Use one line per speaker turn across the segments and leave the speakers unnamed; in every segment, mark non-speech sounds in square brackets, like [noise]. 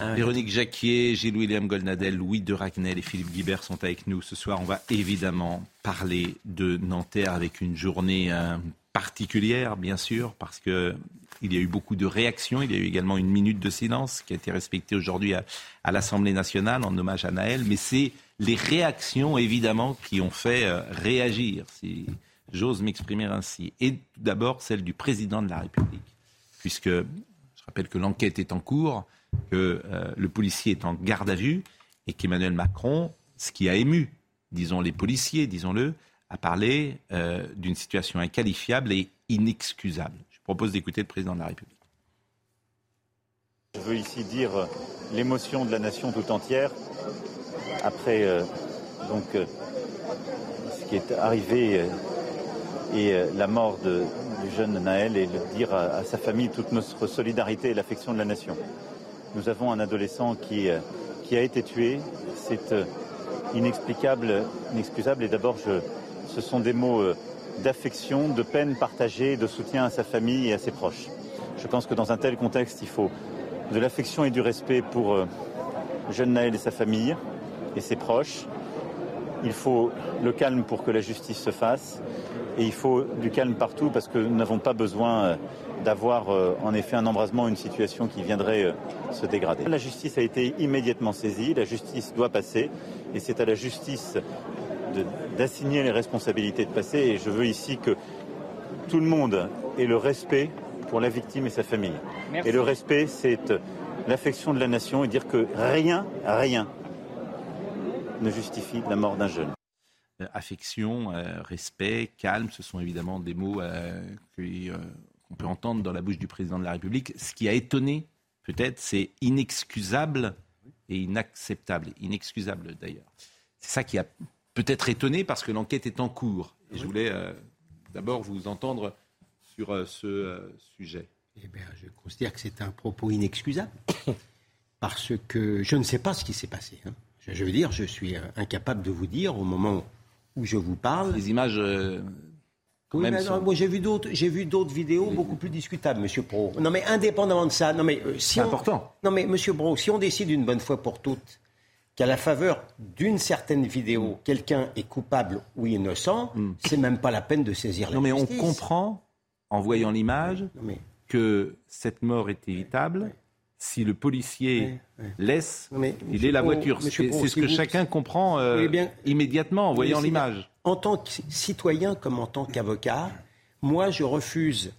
Véronique Jacquier, Gilles-William Goldnadel, Louis de Ragnel et Philippe Guibert sont avec nous ce soir. On va évidemment parler de Nanterre avec une journée euh, particulière, bien sûr, parce que il y a eu beaucoup de réactions. Il y a eu également une minute de silence qui a été respectée aujourd'hui à, à l'Assemblée nationale en hommage à Naël. Mais c'est les réactions, évidemment, qui ont fait euh, réagir, si j'ose m'exprimer ainsi. Et tout d'abord, celle du président de la République, puisque je rappelle que l'enquête est en cours que euh, le policier est en garde à vue et qu'Emmanuel Macron, ce qui a ému, disons les policiers, disons-le, a parlé euh, d'une situation inqualifiable et inexcusable. Je propose d'écouter le président de la République.
Je veux ici dire euh, l'émotion de la nation tout entière après donc ce qui est arrivé et la mort du jeune Naël et le dire à sa famille toute notre solidarité et l'affection de la nation. Nous avons un adolescent qui, euh, a été tué. C'est euh, inexplicable, inexcusable. Et d'abord, ce sont des mots euh, d'affection, de peine partagée, de soutien à sa famille et à ses proches. Je pense que dans un tel contexte, il faut de l'affection et du respect pour jeune Naël et sa famille et ses proches. Il faut le calme pour que la justice se fasse. Et il faut du calme partout parce que nous n'avons pas besoin d'avoir euh, en effet un embrasement, une situation qui viendrait euh, se dégrader. La justice a été immédiatement saisie, la justice doit passer et c'est à la justice d'assigner les responsabilités de passer et je veux ici que tout le monde ait le respect pour la victime et sa famille. Et le respect, c'est euh, l'affection de la nation et dire que rien, rien ne justifie la mort d'un jeune.
Affection, euh, respect, calme, ce sont évidemment des mots euh, qui, euh, qu'on peut entendre dans la bouche du président de la République. Ce qui a étonné, peut-être, c'est inexcusable et inacceptable. Inexcusable d'ailleurs. C'est ça qui a peut-être étonné parce que l'enquête est en cours. Et je voulais euh, d'abord vous entendre sur euh, ce euh, sujet.
Eh bien, je considère que c'est un propos inexcusable. [coughs] Parce que je ne sais pas ce qui s'est passé. hein. Je, je veux dire, je suis incapable de vous dire au moment où je vous parle.
Les images. Quand
Oui,
même
mais
sont-
non, moi j'ai vu d'autres, j'ai vu d'autres vidéos beaucoup plus discutables, Monsieur Pro. Non, mais indépendamment de ça, non mais euh, si
C'est
on-
important.
Non, mais Monsieur Pro, si on décide une bonne fois pour toutes qu'à la faveur d'une certaine vidéo, quelqu'un est coupable ou innocent, c'est même pas la peine de saisir la.
Non, mais on comprend, en voyant l'image,
mais-
que cette mort est évitable si le policier laisse
Non,
il est la voiture. C'est ce
si
que
vous-
chacun comprend euh,
bien.
immédiatement en voyant l'image.
En tant que citoyen comme en tant qu'avocat, moi je refuse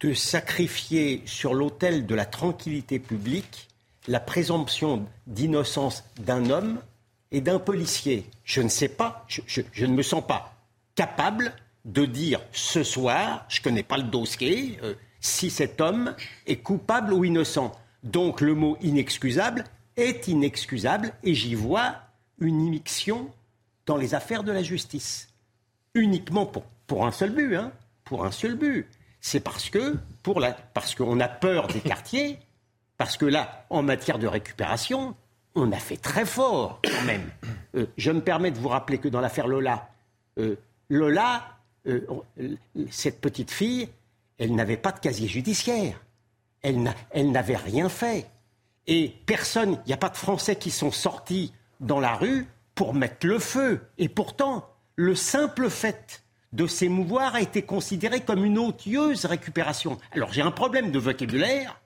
de sacrifier sur l'autel de la tranquillité publique la présomption d'innocence d'un homme et d'un policier. Je ne sais pas, je, je- je ne me sens pas capable de dire ce soir, je ne connais pas le dossier, euh, si cet homme est coupable ou innocent. Donc le mot inexcusable est inexcusable et j'y vois une immixtion dans les affaires de la justice. Uniquement pour, un seul but, hein, pour un seul but. C'est parce que, parce qu'on a peur des quartiers, parce que là, en matière de récupération, on a fait très fort quand même. Euh, je me permets de vous rappeler que dans l'affaire Lola, euh, Lola, euh, cette petite fille, elle n'avait pas de casier judiciaire. Elle n'a- elle n'avait rien fait. Et personne, il n'y a pas de Français qui sont sortis dans la rue pour mettre le feu. Et pourtant, le simple fait de s'émouvoir a été considéré comme une odieuse récupération. Alors j'ai un problème de vocabulaire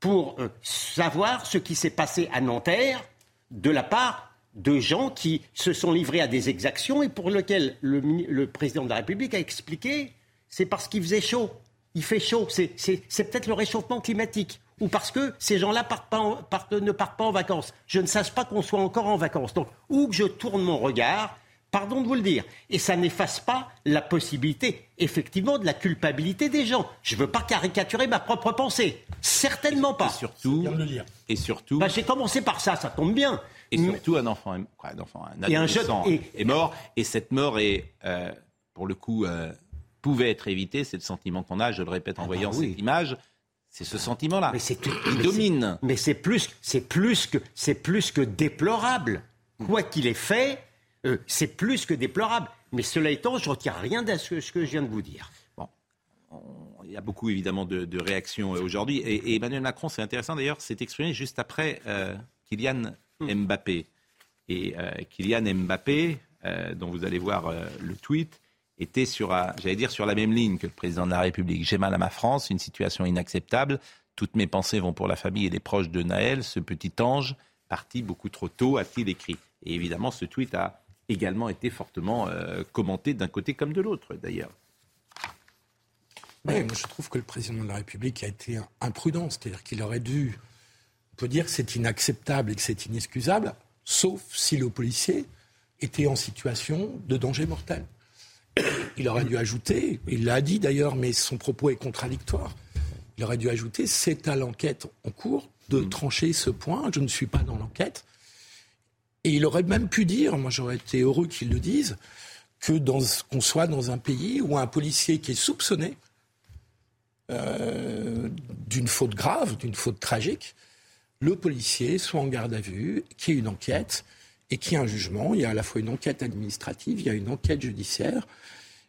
pour euh, savoir ce qui s'est passé à Nanterre de la part de gens qui se sont livrés à des exactions et pour lesquels le, le président de la République a expliqué c'est parce qu'il faisait chaud. Il fait chaud. C'est, c'est- c'est peut-être le réchauffement climatique. Ou parce que ces gens-là partent pas en- partent- ne partent pas en vacances. Je ne sache pas qu'on soit encore en vacances. Donc, où que je tourne mon regard, Pardon de vous le dire. Et ça n'efface pas la possibilité, effectivement, de la culpabilité des gens. Je ne veux pas caricaturer ma propre pensée. Certainement pas.
Et surtout, et surtout
bah, j'ai commencé par ça, ça tombe bien.
Et surtout, un enfant, un, enfant, un adolescent est mort. Et cette mort est, euh, pour le coup, euh, pouvait être évitée. C'est le sentiment qu'on a, je le répète en ah bah voyant cette image. C'est ce sentiment-là qui domine.
Mais c'est plus, c'est plus que, c'est plus que déplorable. Quoi qu'il ait fait, euh, c'est plus que déplorable. Mais cela étant, je ne retire rien de ce, que je viens de vous dire.
Bon. il y a beaucoup évidemment de, réactions euh, aujourd'hui. Et, Emmanuel Macron, c'est intéressant d'ailleurs, s'est exprimé juste après euh, Kylian hmm. Mbappé. Et Kylian Mbappé, dont vous allez voir le tweet, était sur, j'allais dire, sur la même ligne que le président de la République. J'ai mal à ma France, une situation inacceptable. Toutes mes pensées vont pour la famille et les proches de Naël, ce petit ange parti beaucoup trop tôt, a-t-il écrit. Et évidemment, ce tweet a également été fortement euh, commenté d'un côté comme de l'autre, d'ailleurs.
je trouve que le président de la République a été imprudent, c'est-à-dire qu'il aurait dû, on peut dire que c'est inacceptable et que c'est inexcusable, sauf si le policier était en situation de danger mortel. Il aurait dû ajouter, il l'a dit d'ailleurs, mais son propos est contradictoire. Il aurait dû ajouter, c'est à l'enquête en cours de mm. trancher ce point. Je ne suis pas dans l'enquête. Et il aurait même pu dire, moi j'aurais été heureux qu'il le dise, que qu'on soit dans un pays où un policier qui est soupçonné euh, d'une faute grave, d'une faute tragique, le policier soit en garde à vue, qu'il y ait une enquête et qu'il y ait un jugement. Il y a à la fois une enquête administrative, il y a une enquête judiciaire.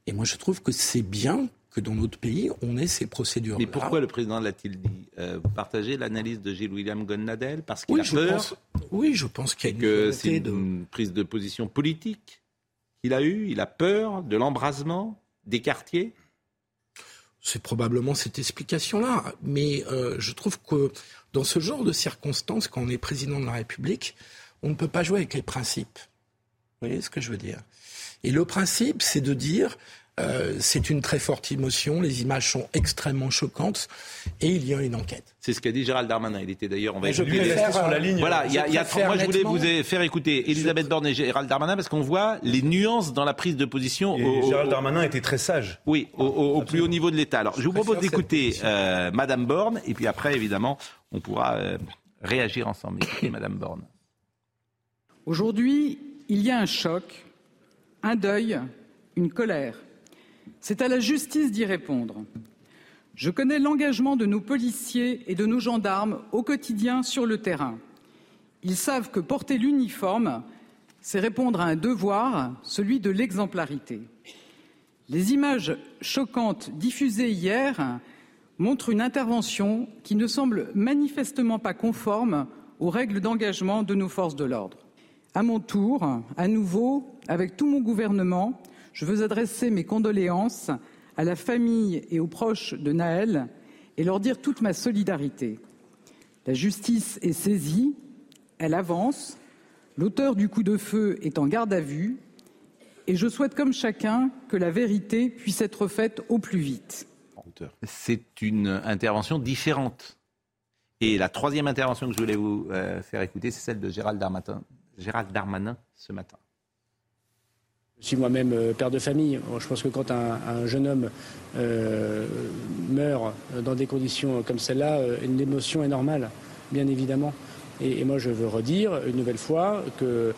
Et moi je trouve que c'est bien que dans notre pays, on ait ces procédures.
Mais pourquoi le président l'a-t-il dit euh, Vous partagez l'analyse de Gilles-William Gonnadel Parce qu'il a peur
Oui, je pense qu'il y a
une, que c'est une prise de position politique qu'il a eue. Il a peur de l'embrasement des quartiers?
C'est probablement cette explication-là. Mais euh, je trouve que dans ce genre de circonstances, quand on est président de la République, on ne peut pas jouer avec les principes. Vous voyez ce que je veux dire? Et le principe, c'est de dire euh, c'est une très forte émotion, les images sont extrêmement choquantes et il y a une enquête.
C'est ce qu'a dit Gérald Darmanin. Il était d'ailleurs, on va
je faire, sur la ligne.
Voilà, il y a, y a moi je voulais vous faire écouter Elisabeth Borne et Gérald Darmanin parce qu'on voit les nuances dans la prise de position.
Et Gérald Darmanin était très sage.
Oui, au, plus haut niveau de l'État. Alors je vous propose d'écouter euh, Madame Borne et puis après évidemment on pourra euh, réagir ensemble. Écoutez [coughs] Madame Borne.
Aujourd'hui, il y a un choc, un deuil, une colère c'est à la justice d'y répondre. Je connais l'engagement de nos policiers et de nos gendarmes au quotidien sur le terrain. Ils savent que porter l'uniforme, c'est répondre à un devoir, celui de l'exemplarité. Les images choquantes diffusées hier montrent une intervention qui ne semble manifestement pas conforme aux règles d'engagement de nos forces de l'ordre. À mon tour, à nouveau, avec tout mon gouvernement, je veux adresser mes condoléances à la famille et aux proches de Naël et leur dire toute ma solidarité. La justice est saisie, elle avance, l'auteur du coup de feu est en garde à vue et je souhaite comme chacun que la vérité puisse être faite au plus vite.
C'est une intervention différente. Et la troisième intervention que je voulais vous euh, faire écouter, c'est celle de Gérald Darmanin ce matin.
Je suis moi-même euh, père de famille. Je pense que quand un, jeune homme euh, meurt dans des conditions comme celle-là, euh, une émotion est normale, bien évidemment. Et, moi, je veux redire une nouvelle fois que euh,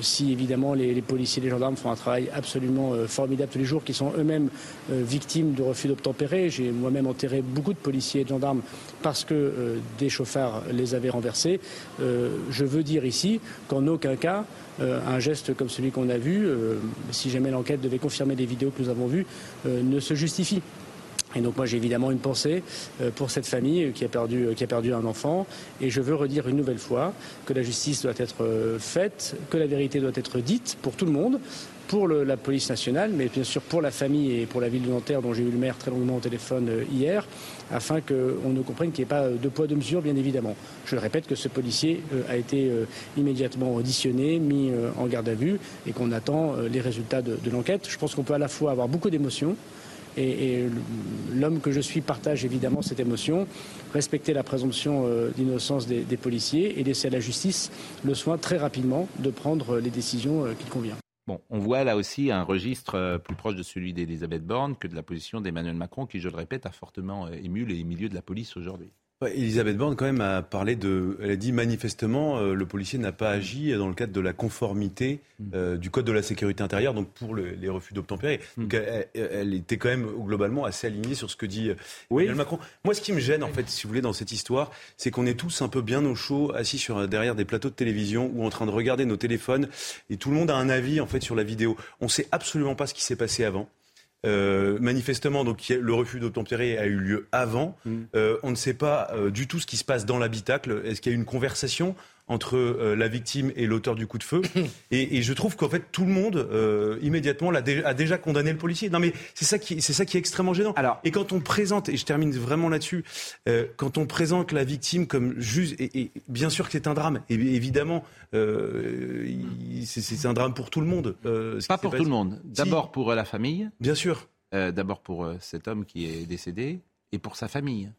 si évidemment les, policiers et les gendarmes font un travail absolument euh, formidable tous les jours, qui sont eux-mêmes euh, victimes de refus d'obtempérer, j'ai moi-même enterré beaucoup de policiers et de gendarmes parce que des chauffards les avaient renversés. je veux dire ici qu'en aucun cas, un geste comme celui qu'on a vu, si jamais l'enquête devait confirmer les vidéos que nous avons vues, ne se justifie. Et donc moi j'ai évidemment une pensée euh, pour cette famille qui a, perdu, qui a perdu un enfant. Et je veux redire une nouvelle fois que la justice doit être euh, faite, que la vérité doit être dite pour tout le monde, pour la police nationale, mais bien sûr pour la famille et pour la ville de Nanterre dont j'ai eu le maire très longuement au téléphone euh, hier, afin qu'on ne comprenne qu'il n'y ait pas de poids de mesure, bien évidemment. Je le répète que ce policier a été immédiatement auditionné, mis en garde à vue et qu'on attend les résultats de l'enquête. Je pense qu'on peut à la fois avoir beaucoup d'émotions, et, l'homme que je suis partage évidemment cette émotion, respecter la présomption euh, d'innocence des, policiers et laisser à la justice le soin très rapidement de prendre les décisions euh, qu'il convient.
Bon, on voit là aussi un registre euh, plus proche de celui d'Elisabeth Borne que de la position d'Emmanuel Macron, qui, je le répète, a fortement euh, ému les milieux de la police aujourd'hui.
Ouais, Elisabeth Borne, quand même, a parlé de. Elle a dit manifestement, euh, le policier n'a pas agi dans le cadre de la conformité euh, du code de la sécurité intérieure, donc pour le- les refus d'obtempérer. Donc elle, était quand même globalement assez alignée sur ce que dit euh, Emmanuel Macron. Moi, ce qui me gêne, en fait, si vous voulez, dans cette histoire, c'est qu'on est tous un peu bien au chaud, assis sur, derrière des plateaux de télévision ou en train de regarder nos téléphones, et tout le monde a un avis, en fait, sur la vidéo. On sait absolument pas ce qui s'est passé avant. Euh, manifestement, donc le refus d'obtempérer a eu lieu avant. Euh, on ne sait pas euh, du tout ce qui se passe dans l'habitacle. Est-ce qu'il y a eu une conversation? Entre euh, la victime et l'auteur du coup de feu [coughs] et, et je trouve qu'en fait tout le monde euh, immédiatement dé- a déjà condamné le policier. Non mais c'est ça qui c'est ça qui est extrêmement gênant.
Alors-
et quand on présente et je termine vraiment là-dessus, euh, quand on présente la victime comme juste et, et bien sûr que c'est un drame. Et évidemment, euh, il- c'est- un drame pour tout le monde. euh, ce
Pas pour
passé.
tout le monde. D'abord pour la famille,
Bien sûr.
euh, d'abord pour cet homme qui est décédé, et pour sa famille.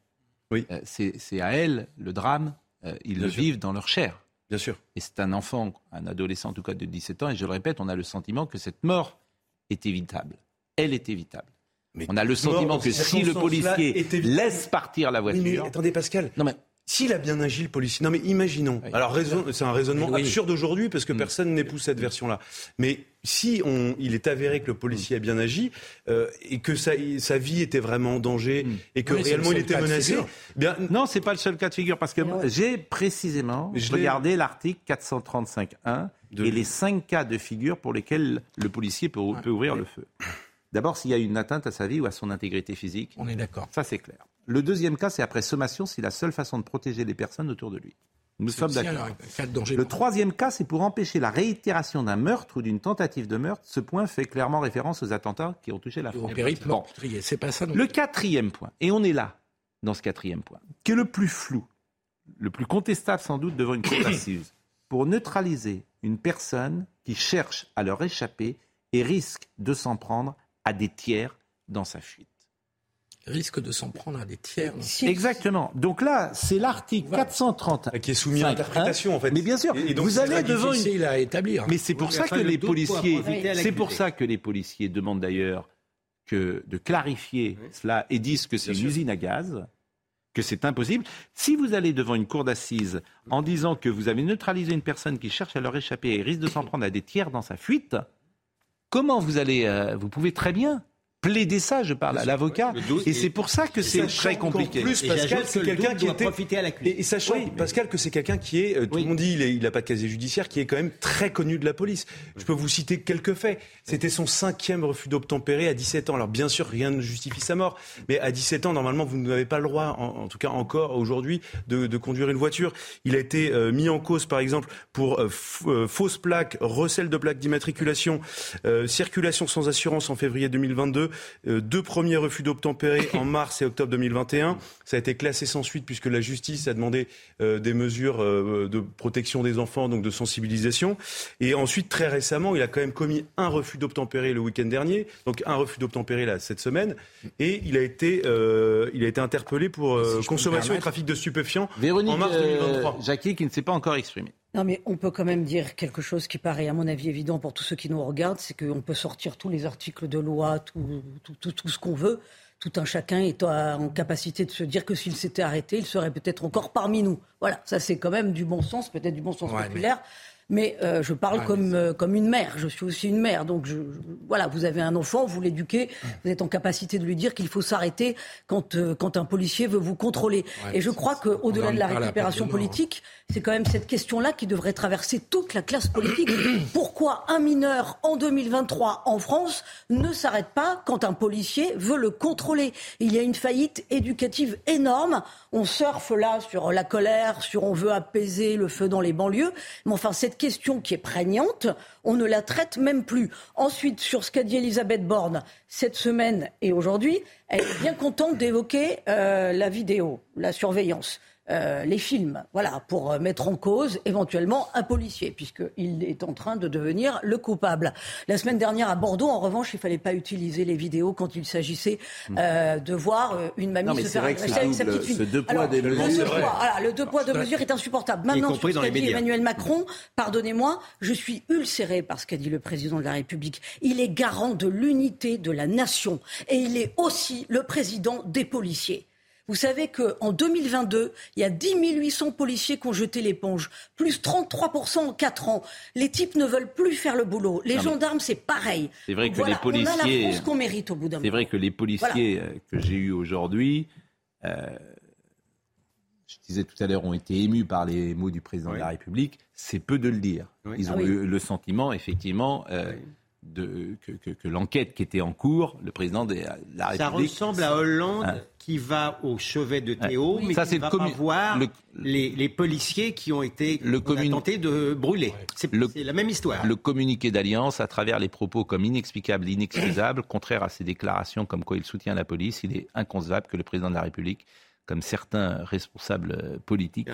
Oui.
Euh, c'est à elle le drame. Euh, ils
Bien
le
sûr.
vivent dans leur chair.
Bien sûr.
Et c'est un enfant, un adolescent en tout cas de 17 ans, et je le répète, on a le sentiment que cette mort est évitable. Elle est évitable.
Mais
On a le sentiment que si le policier laisse partir la
Oui,
voiture.
mais attendez, Pascal.
Non, mais
S'il a bien agi, le policier. Non, mais imaginons.
Oui.
Alors, raison- c'est un raisonnement
Oui.
absurde aujourd'hui parce que
Mm.
personne n'épouse cette version-là. Mais si on, il est avéré que le policier a bien agi euh, et que sa, sa vie était vraiment en danger
Mm.
et que
Oui,
réellement
le
il était menacé,
figure.
bien,
Non, c'est pas le seul cas de figure parce que
ouais.
j'ai précisément
je
regardé l'article 435.1
De-
et les cinq cas de figure pour lesquels le policier peut, peut ouvrir le feu. D'abord, s'il y a une atteinte à sa vie ou à son intégrité physique,
On est d'accord.
ça c'est clair. Le deuxième cas, c'est après sommation, c'est la seule façon de protéger les personnes autour de lui. Nous sommes d'accord. Le troisième cas, c'est pour empêcher la réitération d'un meurtre ou d'une tentative de meurtre. Ce point fait clairement référence aux attentats qui ont touché la France. Bon.
pas ça
Le quatrième point, et on est là, dans ce quatrième point, qui est le plus flou, le plus contestable sans doute devant une cour d'assises, [coughs] pour neutraliser une personne qui cherche à leur échapper et risque de s'en prendre à des tiers dans sa fuite.
Risque de s'en prendre à des tiers.
Si-
Exactement. Donc là, c'est l'article 430.
qui est soumis à interprétation en fait.
Mais bien sûr,
Et- et donc,
vous allez devant une
difficile à établir.
Mais c'est pour
Oui,
ça que
le
les policiers, c'est pour ça que les policiers demandent d'ailleurs que de clarifier cela et disent que c'est une
sûr.
usine à gaz, que c'est impossible. Si vous allez devant une cour d'assises en disant que vous avez neutralisé une personne qui cherche à leur échapper et risque de s'en prendre à des tiers dans sa fuite, comment vous allez, euh, vous pouvez très bien plaider ça, je parle à l'avocat, et c'est pour ça que c'est très compliqué.
plus,
Et
Pascal, c'est
que
quelqu'un qui était
profiter à l'accusé.
Et, et sachant,
Oui, mais-
Pascal, que c'est quelqu'un qui est, euh, tout
Oui.
le monde dit, il est- il n'a pas de casier judiciaire, qui est quand même très connu de la police. Je peux vous citer quelques faits. C'était son cinquième refus d'obtempérer à 17 ans. Alors bien sûr, rien ne justifie sa mort, mais à 17 ans, normalement, vous n'avez pas le droit, en, en tout cas encore aujourd'hui, de, de conduire une voiture. Il a été euh, mis en cause, par exemple, pour euh, euh, fausse plaque, recel de plaque d'immatriculation, euh, circulation sans assurance en février 2022, euh, deux premiers refus d'obtempérer [laughs] en mars et octobre 2021. Ça a été classé sans suite puisque la justice a demandé euh, des mesures euh, de protection des enfants, donc de sensibilisation. Et ensuite, très récemment, il a quand même commis un refus d'obtempérer le week-end dernier, donc un refus d'obtempérer là cette semaine, et il a été, euh, il a été interpellé pour euh,
Si
consommation et trafic de stupéfiants
Véronique
en mars
euh,
2023.
Jacquier qui ne s'est pas encore exprimée.
Non, mais on peut quand même dire quelque chose qui paraît, à mon avis, évident pour tous ceux qui nous regardent, c'est qu'on peut sortir tous les articles de loi, tout, tout, tout, tout ce qu'on veut. Tout un chacun est en capacité de se dire que s'il s'était arrêté, il serait peut-être encore parmi nous. Voilà, ça c'est quand même du bon sens, peut-être du bon sens
Ouais,
populaire. Mais euh, je parle
Ouais,
comme,
mais
euh, comme une mère. Je suis aussi une mère. Donc, je, je- voilà, vous avez un enfant, vous l'éduquez, vous êtes en capacité de lui dire qu'il faut s'arrêter quand, euh, quand un policier veut vous contrôler.
Ouais,
Et je crois qu'au-delà de la récupération politique, c'est quand même cette question-là qui devrait traverser toute la classe politique. [coughs] Pourquoi un mineur en 2023 en France ne s'arrête pas quand un policier veut le contrôler? Il y a une faillite éducative énorme. On surfe là sur la colère, sur on veut apaiser le feu dans les banlieues. Mais enfin, cette question qui est prégnante, on ne la traite même plus. Ensuite, sur ce qu'a dit Elisabeth Borne cette semaine et aujourd'hui, elle est bien contente d'évoquer euh, la vidéo, la surveillance. Euh, les films, voilà, pour euh, mettre en cause éventuellement un policier, puisqu'il est en train de devenir le coupable. La semaine dernière à Bordeaux, en revanche, il ne fallait pas utiliser les vidéos quand il s'agissait hmm. euh, de voir une mamie se faire agresser avec sa petite fille.
Ce deux poids, deux mesures.
le deux poids, deux mesures est insupportable. Maintenant, sur ce qu'a dit Emmanuel Macron, pardonnez-moi, je suis ulcéré par ce qu'a dit le président de la République. Il est garant de l'unité de la nation et il est aussi le président des policiers. Vous savez qu'en 2022, il y a 10 800 policiers qui ont jeté l'éponge, plus 33% en 4 ans. Les types ne veulent plus faire le boulot. Les gendarmes, c'est pareil.
C'est vrai que les policiers.
On a la qu'on mérite au bout d'un
C'est vrai que les policiers euh, que j'ai eus aujourd'hui, euh, je disais tout à l'heure, ont été émus par les mots du président de la République. C'est peu de le dire. Ils ah ont eu le sentiment, effectivement. Euh, de, que, l'enquête qui était en cours, le président de la République.
Ça ressemble à Hollande hein. qui va au chevet de Théo, mais ça, qui va pas voir les, policiers qui ont été le tenté de brûler. C'est la même histoire.
Le communiqué d'alliance, à travers les propos comme inexplicables, inexcusables, contraire à ses déclarations comme quoi il soutient la police, il est inconcevable que le président de la République, comme certains responsables politiques,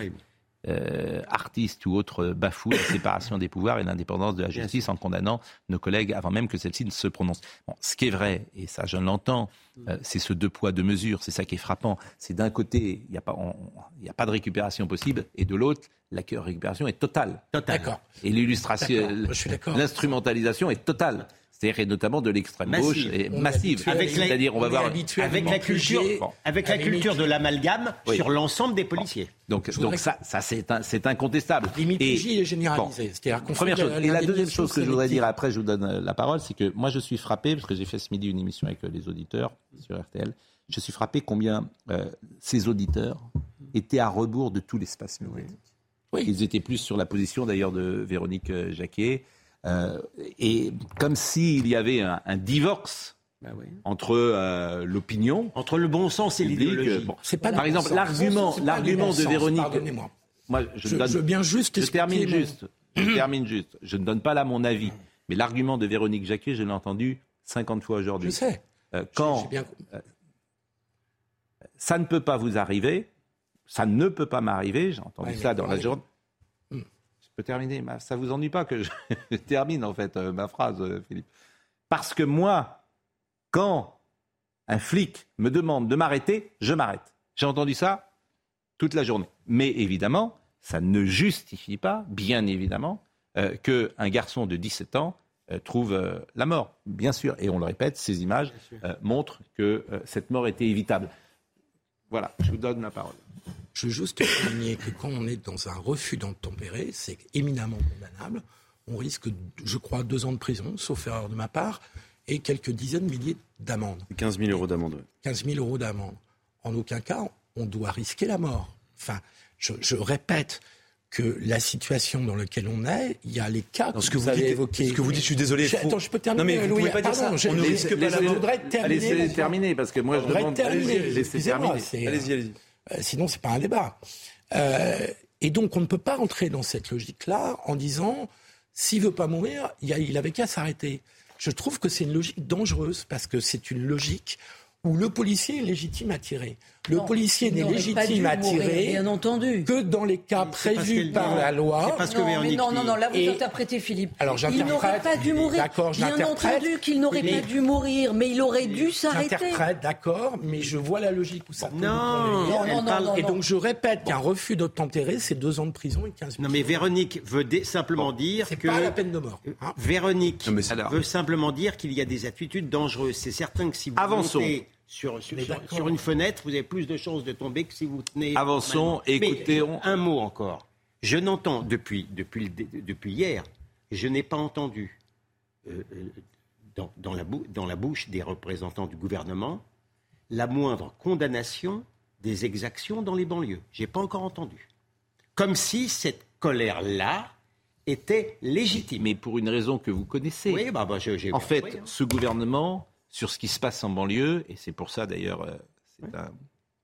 euh, artistes ou autres bafouent la séparation des pouvoirs et l'indépendance de la justice en condamnant nos collègues avant même que celle-ci ne se prononce. Bon, ce qui est vrai, et ça je l'entends, euh, c'est ce deux poids, deux mesures, c'est ça qui est frappant. C'est d'un côté, il n'y a, pas, a pas de récupération possible, et de l'autre, la récupération est totale.
D'accord.
Et l'illustration, l'instrumentalisation est totale c'est-à-dire notamment de l'extrême gauche et massive. C'est-à-dire, on va voir
avec la culture, avec la culture de l'amalgame sur l'ensemble des policiers.
Donc, donc ça, ça c'est incontestable.
Et est généralisée.
Première chose. Et la deuxième chose que je voudrais dire après, je vous donne euh, la parole, c'est que moi je suis frappé parce que j'ai fait ce midi une émission avec euh, les auditeurs sur RTL. Je suis frappé combien euh, ces auditeurs étaient à rebours de tout l'espace médiatique. Oui. Ils étaient plus sur la position d'ailleurs de Véronique Jacquet. Euh, et comme s'il y avait un, divorce bah entre euh, l'opinion,
entre le bon sens et l'idéologie.
c'est pas par exemple l'argument, l'argument de Véronique.
Moi, je, veux bien juste.
Je termine juste. Je [clears throat] termine juste. Je ne donne pas là mon avis, mais l'argument de Véronique Jacquet, je l'ai entendu 50 fois aujourd'hui.
Je sais.
Euh, quand bien... ça ne peut pas vous arriver, ça ne peut pas m'arriver. J'ai entendu ça dans la journée terminer. Ça vous ennuie pas que je [laughs] termine en fait euh, ma phrase, euh, Philippe Parce que moi, quand un flic me demande de m'arrêter, je m'arrête. J'ai entendu ça toute la journée. Mais évidemment, ça ne justifie pas, bien évidemment, euh, qu'un garçon de 17 ans trouve la mort. Bien sûr, et on le répète, ces images montrent que cette mort était évitable. Voilà, je vous donne la parole.
Je veux juste souligner que quand on est dans un refus d'entempérer, c'est éminemment condamnable. On risque, je crois, deux ans de prison, sauf erreur de ma part, et quelques dizaines de milliers d'amendes.
15 000 euros d'amende.
15 000 euros d'amende. En aucun cas, on doit risquer la mort. Enfin, je, répète, que la situation dans laquelle on est, il y a les cas que, vous, avez évoqués.
Ce que vous dites, je suis désolé.
Attends, je peux terminer.
Non mais vous ne pouvez pas dire ça.
Je, on ne risque pas la mort.
Allez, terminer parce que moi je demande.
Terminer.
Laissez terminer.
Allez-y, allez-y.
Euh, sinon, c'est pas un débat. Euh, et donc, on ne peut pas entrer dans cette logique-là en disant, s'il veut pas mourir, il avait qu'à s'arrêter. Je trouve que c'est une logique dangereuse parce que c'est une logique où le policier est légitime à tirer. Le policier n'est légitime à tirer
bien entendu.
que dans les cas prévus par la loi.
Parce que non, mais non, non, non, là vous interprétez Philippe. Alors il n'aurait pas dû mourir. Bien entendu qu'il n'aurait pas dû mourir, mais il aurait dû s'arrêter.
J'interprète, d'accord, mais je vois la logique où ça peut
non,
non, non, non, Et donc je répète qu'un refus d'obtempérer, c'est deux ans de prison et 15 000
Non, mais Véronique veut simplement dire que.
C'est pas la peine de mort.
Hein. Véronique veut simplement dire qu'il y a des attitudes dangereuses. C'est certain que si vous.
Avançons
sur, sur, une fenêtre, vous avez plus de chances de tomber que si vous tenez.
Avançons, écoutez.
Un mot encore. Je n'entends depuis, depuis, depuis hier, je n'ai pas entendu euh, euh, dans, dans, la dans la bouche des représentants du gouvernement la moindre condamnation des exactions dans les banlieues. Je n'ai pas encore entendu. Comme si cette colère-là était légitime.
Mais pour une raison que vous connaissez.
Oui, bah, bah j'ai
En fait, hein. ce gouvernement sur ce qui se passe en banlieue, et c'est pour ça d'ailleurs, euh, c'est une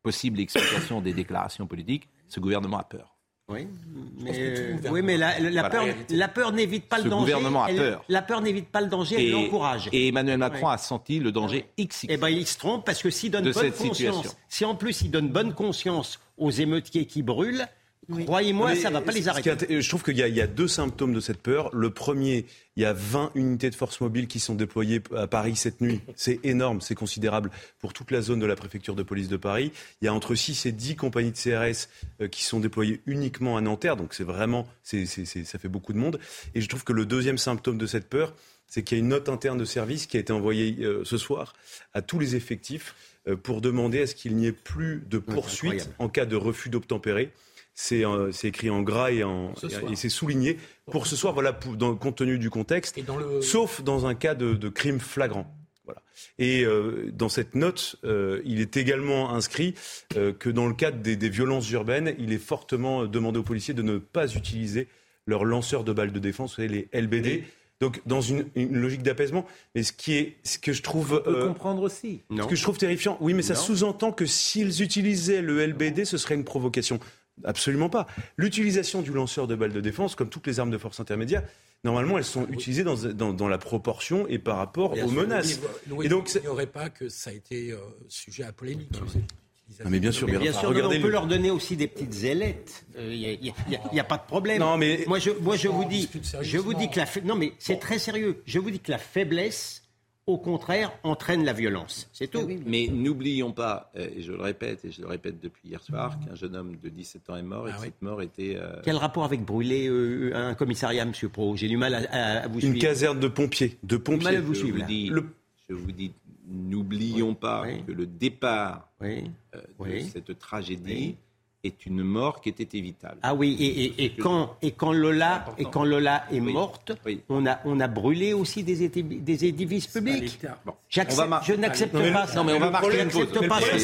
possible explication des déclarations politiques, ce gouvernement a peur.
Oui, mais, oui, mais la, la peur, la peur n'évite pas le danger.
gouvernement a peur.
La peur n'évite pas le danger, elle l'encourage.
Et Emmanuel Macron a senti le danger XX.
Eh ben, il se trompe parce que s'il donne bonne conscience, si en plus il donne bonne conscience aux émeutiers qui brûlent, Croyez-moi, ça ne va pas les arrêter.
je trouve qu'il y, a deux symptômes de cette peur. Le premier, il y a 20 unités de force mobile qui sont déployées à Paris cette nuit. C'est énorme, c'est considérable pour toute la zone de la préfecture de police de Paris. Il y a entre 6 et 10 compagnies de CRS euh, qui sont déployées uniquement à Nanterre. Donc c'est vraiment, ça fait beaucoup de monde. Et je trouve que le deuxième symptôme de cette peur, c'est qu'il y a une note interne de service qui a été envoyée euh, ce soir à tous les effectifs euh, pour demander à ce qu'il n'y ait plus de poursuites en cas de refus d'obtempérer. Euh, c'est écrit en gras et, c'est souligné pour, ce soir, voilà, dans le compte tenu du contexte, sauf dans un cas de, crime flagrant. Voilà. Et euh, dans cette note, euh, il est également inscrit que dans le cadre des, violences urbaines, il est fortement demandé aux policiers de ne pas utiliser leurs lanceurs de balles de défense, les LBD. Donc dans une, logique d'apaisement, mais ce qui est, ce que je trouve,
on peut comprendre aussi.
Ce que je trouve terrifiant, oui, mais ça sous-entend que s'ils utilisaient le LBD, ce serait une provocation. Absolument pas. L'utilisation du lanceur de balles de défense, comme toutes les armes de force intermédiaire, normalement, elles sont utilisées dans, la proportion et par rapport aux menaces.
et donc, il n'y aurait pas que ça a été euh, sujet à polémique.
mais bien sûr,
bien sûr on peut leur donner aussi des petites ailettes. Il euh, n'y a, pas de problème. Non, mais moi, je, moi, je vous dis, je vous dis que la non, mais c'est très sérieux. Je vous dis que la faiblesse au contraire, entraîne la violence. C'est tout.
Mais n'oublions pas, euh, et je le répète, et je le répète depuis hier soir, qu'un jeune homme de 17 ans est mort et ah que cette mort était. Euh,
Quel rapport avec brûler euh, un commissariat, M. Pro? J'ai du mal à, vous suivre.
Une caserne de pompiers. De pompiers.
Mal à vous suivre.
Je vous dis, n'oublions pas que le départ de cette tragédie est une mort qui était évitable.
Ah oui, et, quand, et quand Lola, et quand Lola est morte, On, a, on a brûlé aussi des, des édifices publics. Je n'accepte pas ça.
Non, mais on va marquer une pause.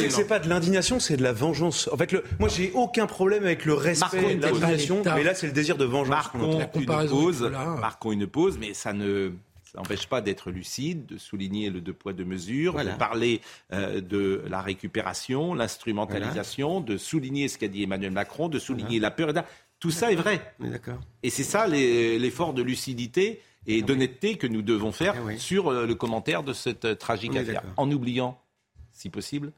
C'est pas de l'indignation, c'est de la vengeance. En fait, le, moi, j'ai aucun problème avec le respect de l'indignation, mais là, c'est le désir de vengeance.
Marquons une pause, marquons une pause, mais ça ne ça n'empêche pas d'être lucide, de souligner le deux poids deux mesures, de parler euh, de la récupération, l'instrumentalisation, de souligner ce qu'a dit Emmanuel Macron, de souligner la peur. Tout ça est vrai. Et c'est ça l'effort de lucidité et ah d'honnêteté que nous devons faire ah sur euh, le commentaire de cette euh, tragique affaire, en oubliant, si possible,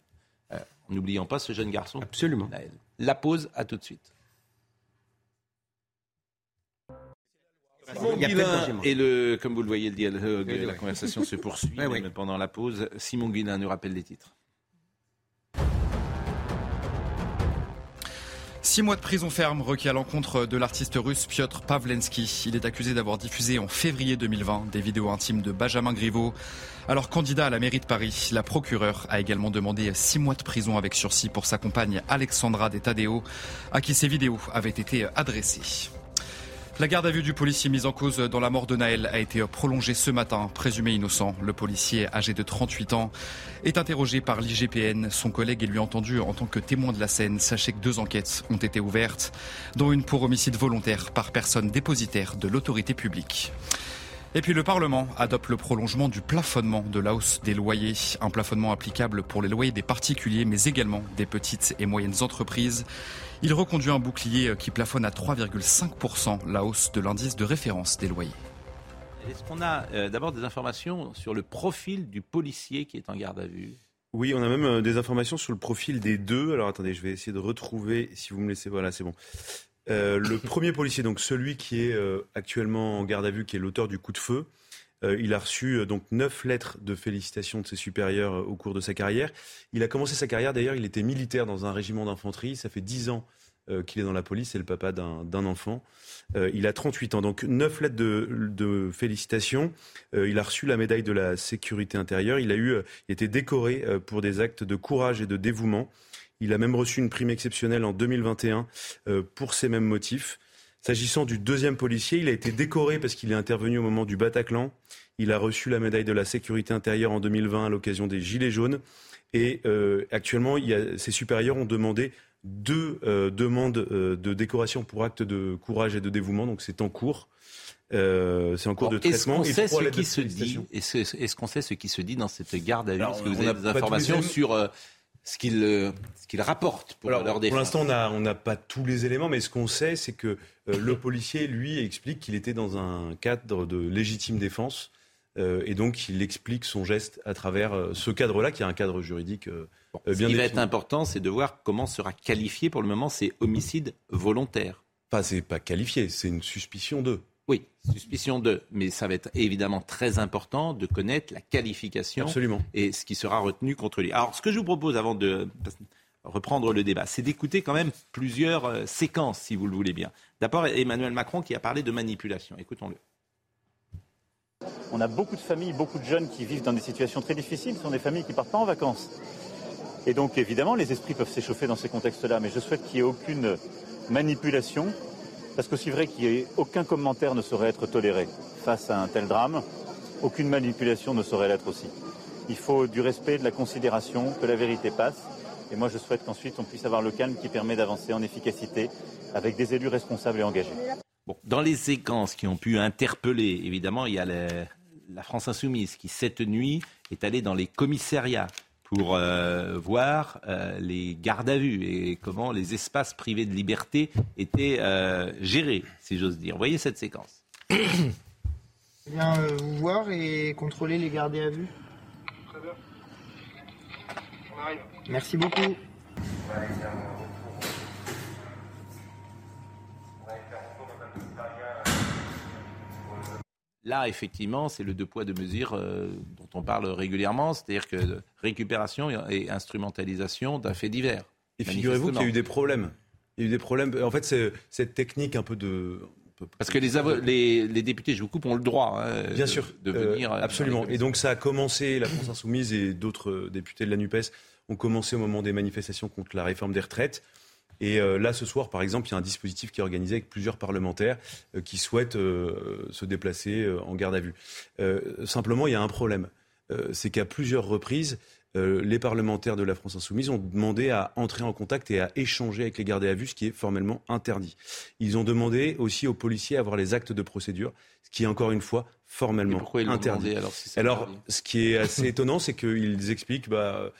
en n'oubliant pas ce jeune garçon.
Absolument.
La pause, à tout de suite. Et le, comme vous le voyez, le dialogue, la conversation se poursuit [laughs] pendant la pause. Simon Guillain nous rappelle les titres.
Six mois de prison ferme requis à l'encontre de l'artiste russe Piotr Pavlensky. Il est accusé d'avoir diffusé en février 2020 des vidéos intimes de Benjamin Griveaux. Alors candidat à la mairie de Paris, la procureure a également demandé six mois de prison avec sursis pour sa compagne Alexandra De à qui ces vidéos avaient été adressées. La garde à vue du policier mis en cause dans la mort de Naël a été prolongée ce matin, présumé innocent. Le policier, âgé de 38 ans, est interrogé par l'IGPN. Son collègue est lui entendu en tant que témoin de la scène. Sachez que deux enquêtes ont été ouvertes, dont une pour homicide volontaire par personne dépositaire de l'autorité publique. Et puis le Parlement adopte le prolongement du plafonnement de la hausse des loyers, un plafonnement applicable pour les loyers des particuliers mais également des petites et moyennes entreprises. Il reconduit un bouclier qui plafonne à 3,5% la hausse de l'indice de référence des loyers.
Est-ce qu'on a euh, d'abord des informations sur le profil du policier qui est en garde à vue?
Oui, on a même euh, des informations sur le profil des deux. Alors attendez, je vais essayer de retrouver, si vous me laissez, voilà, c'est bon. Euh, le [laughs] premier policier, donc celui qui est euh, actuellement en garde à vue, qui est l'auteur du coup de feu, euh, il a reçu donc neuf lettres de félicitations de ses supérieurs au cours de sa carrière. Il a commencé sa carrière d'ailleurs, il était militaire dans un régiment d'infanterie. Ça fait dix ans qu'il est dans la police, c'est le papa d'un enfant. il a 38 ans, donc neuf lettres de, félicitations. il a reçu la médaille de la sécurité intérieure. Il a eu, décoré pour des actes de courage et de dévouement. Il a même reçu une prime exceptionnelle en 2021 euh, pour ces mêmes motifs. S'agissant du deuxième policier, il a été décoré parce qu'il est intervenu au moment du Bataclan. Il a reçu la médaille de la sécurité intérieure en 2020 à l'occasion des Gilets jaunes. Et euh, actuellement, ses supérieurs ont demandé deux euh, demandes de décoration pour actes de courage et de dévouement. Donc c'est en cours. c'est en cours de traitement.
Est-ce qu'on sait ce qui se dit? Est-ce qu'on sait ce qui se dit dans cette garde à vue? Est-ce que vous avez des informations sur ce qu'ils euh, rapportent pour leur défense.
Pour l'instant, on n'a pas tous les éléments, mais ce qu'on sait, c'est que euh, le [laughs] policier, lui, explique qu'il était dans un cadre de légitime défense. Euh, et donc, il explique son geste à travers ce cadre-là, qui est un cadre juridique bien
Ce qui va être important, c'est de voir comment sera qualifié. Pour le moment, c'est homicide volontaire.
Enfin, c'est pas qualifié, c'est une suspicion de.
Oui, suspicion de. Mais ça va être évidemment très important de connaître la qualification
Absolument.
et ce qui sera retenu contre lui. Alors, ce que je vous propose avant de reprendre le débat, c'est d'écouter quand même plusieurs euh, séquences, si vous le voulez bien. D'abord, Emmanuel Macron qui a parlé de manipulation. Écoutons-le.
On a beaucoup de familles, beaucoup de jeunes qui vivent dans des situations très difficiles. Ce sont des familles qui ne partent pas en vacances. Et donc, évidemment, les esprits peuvent s'échauffer dans ces contextes-là. Mais je souhaite qu'il n'y ait aucune manipulation parce que c'est vrai qu'aucun commentaire ne saurait être toléré face à un tel drame. Aucune manipulation ne saurait l'être aussi. Il faut du respect, de la considération, que la vérité passe. Et moi, je souhaite qu'ensuite, on puisse avoir le calme qui permet d'avancer en efficacité avec des élus responsables et engagés.
dans les séquences qui ont pu interpeller, évidemment, il y a la France insoumise qui, cette nuit, est allée dans les commissariats pour euh, voir euh, les gardes à vue et comment les espaces privés de liberté étaient euh, gérés, si j'ose dire. Voyez cette séquence [coughs]
eh bien, vous voir et contrôler les gardes à vue. Très bien. On arrive. Merci beaucoup.
Là, effectivement, c'est le deux poids, deux mesures euh, dont on parle régulièrement, c'est-à-dire que récupération et instrumentalisation d'un fait divers.
Et figurez-vous qu'il y a eu des problèmes. Il y a eu des problèmes. En fait, c'est cette technique un peu de.
Parce que les, les, députés, je vous coupe, ont le droit hein,
Bien sûr,
de venir.
Euh, absolument. Et donc ça a commencé, la France Insoumise et d'autres députés de la NUPES ont commencé au moment des manifestations contre la réforme des retraites. Et euh, là, ce soir, par exemple, il y a un dispositif qui est organisé avec plusieurs parlementaires euh, qui souhaitent euh, se déplacer en garde à vue. simplement, il y a un problème. c'est qu'à plusieurs reprises, les parlementaires de la France insoumise ont demandé à entrer en contact et à échanger avec les gardés à vue, ce qui est formellement interdit. Ils ont demandé aussi aux policiers d'avoir les actes de procédure, ce qui est encore une fois formellement interdit.
alors,
alors ce qui est assez [laughs] étonnant, c'est qu'ils expliquent... Bah,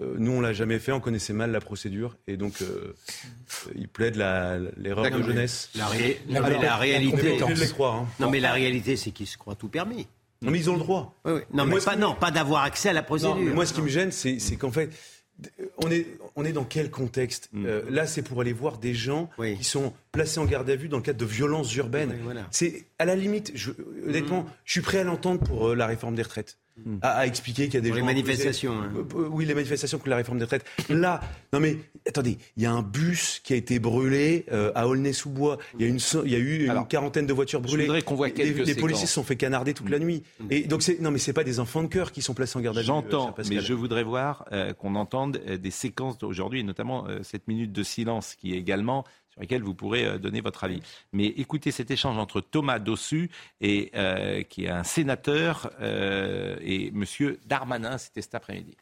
euh, nous, on l'a jamais fait, on connaissait mal la procédure, et donc euh, il plaide l'erreur de jeunesse.
La, la, réalité, hein. non, mais la réalité, c'est qu'ils se croient tout permis.
Non, mais ils ont le droit.
Non, mais pas, non, pas d'avoir accès à la procédure.
moi, ce qui me gêne, c'est qu'en fait, on est, on est dans quel contexte mm. euh, Là, c'est pour aller voir des gens qui sont placés en garde à vue dans le cadre de violences urbaines. C'est à la limite, je, honnêtement, mm. je suis prêt à l'entendre pour la réforme des retraites. Hmm. à, expliquer qu'il y a des
gens. Les manifestations. Hein.
Euh, euh, oui, les manifestations contre la réforme des retraites. Là, non mais attendez, il y a un bus qui a été brûlé euh, à Aulnay-sous-Bois. Il y a une, il y a eu une quarantaine de voitures brûlées. Je
voudrais qu'on voit quelques
Les, les policiers se sont fait canarder toute la hmm. nuit. Et donc c'est non mais c'est pas des enfants de cœur qui sont placés en garde à vue.
J'entends, mais je voudrais voir qu'on entende des séquences d'aujourd'hui, et notamment cette minute de silence qui est également sur lesquels vous pourrez euh, donner votre avis. Mais écoutez cet échange entre Thomas Dossu, et, euh, qui est un sénateur, euh, et M. Darmanin, c'était cet après-midi.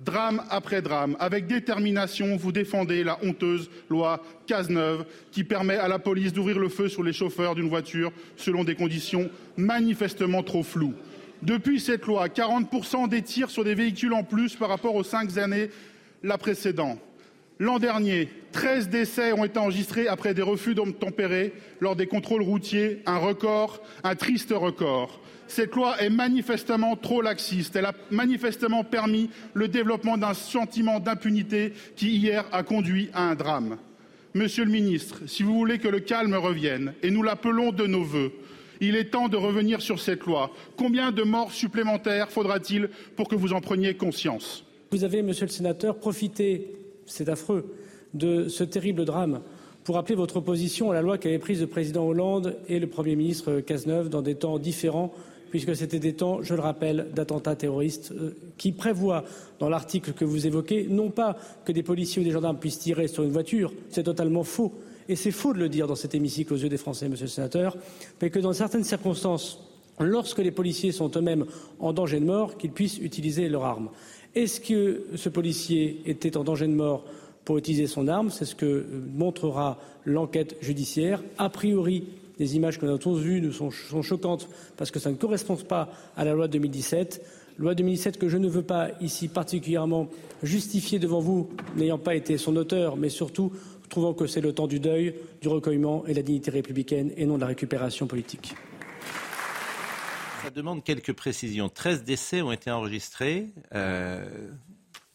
Drame après drame, avec détermination, vous défendez la honteuse loi Cazeneuve qui permet à la police d'ouvrir le feu sur les chauffeurs d'une voiture selon des conditions manifestement trop floues. Depuis cette loi, 40% des tirs sur des véhicules en plus par rapport aux cinq années la précédente. L'an dernier, 13 décès ont été enregistrés après des refus d'obtempérer lors des contrôles routiers, un record, un triste record. Cette loi est manifestement trop laxiste. Elle a manifestement permis le développement d'un sentiment d'impunité qui, hier, a conduit à un drame. Monsieur le ministre, si vous voulez que le calme revienne, et nous l'appelons de nos vœux, il est temps de revenir sur cette loi. Combien de morts supplémentaires faudra-t-il pour que vous en preniez conscience?
Vous avez, monsieur le sénateur, profité c'est affreux, de ce terrible drame pour rappeler votre opposition à la loi qu'avaient prise le président Hollande et le Premier ministre Cazeneuve dans des temps différents, puisque c'était des temps, je le rappelle, d'attentats terroristes euh, qui prévoient, dans l'article que vous évoquez, non pas que des policiers ou des gendarmes puissent tirer sur une voiture, c'est totalement faux, et c'est faux de le dire dans cet hémicycle aux yeux des Français, Monsieur le Sénateur, mais que dans certaines circonstances, lorsque les policiers sont eux-mêmes en danger de mort, qu'ils puissent utiliser leur arme. Est-ce que ce policier était en danger de mort pour utiliser son arme? C'est ce que montrera l'enquête judiciaire. A priori, les images que nous avons tous vues nous sont, choquantes parce que ça ne correspond pas à la loi de 2017. loi 2017 que je ne veux pas ici particulièrement justifier devant vous, n'ayant pas été son auteur, mais surtout trouvant que c'est le temps du deuil, du recueillement et de la dignité républicaine et non de la récupération politique.
Ça demande quelques précisions. 13 décès ont été enregistrés. Euh,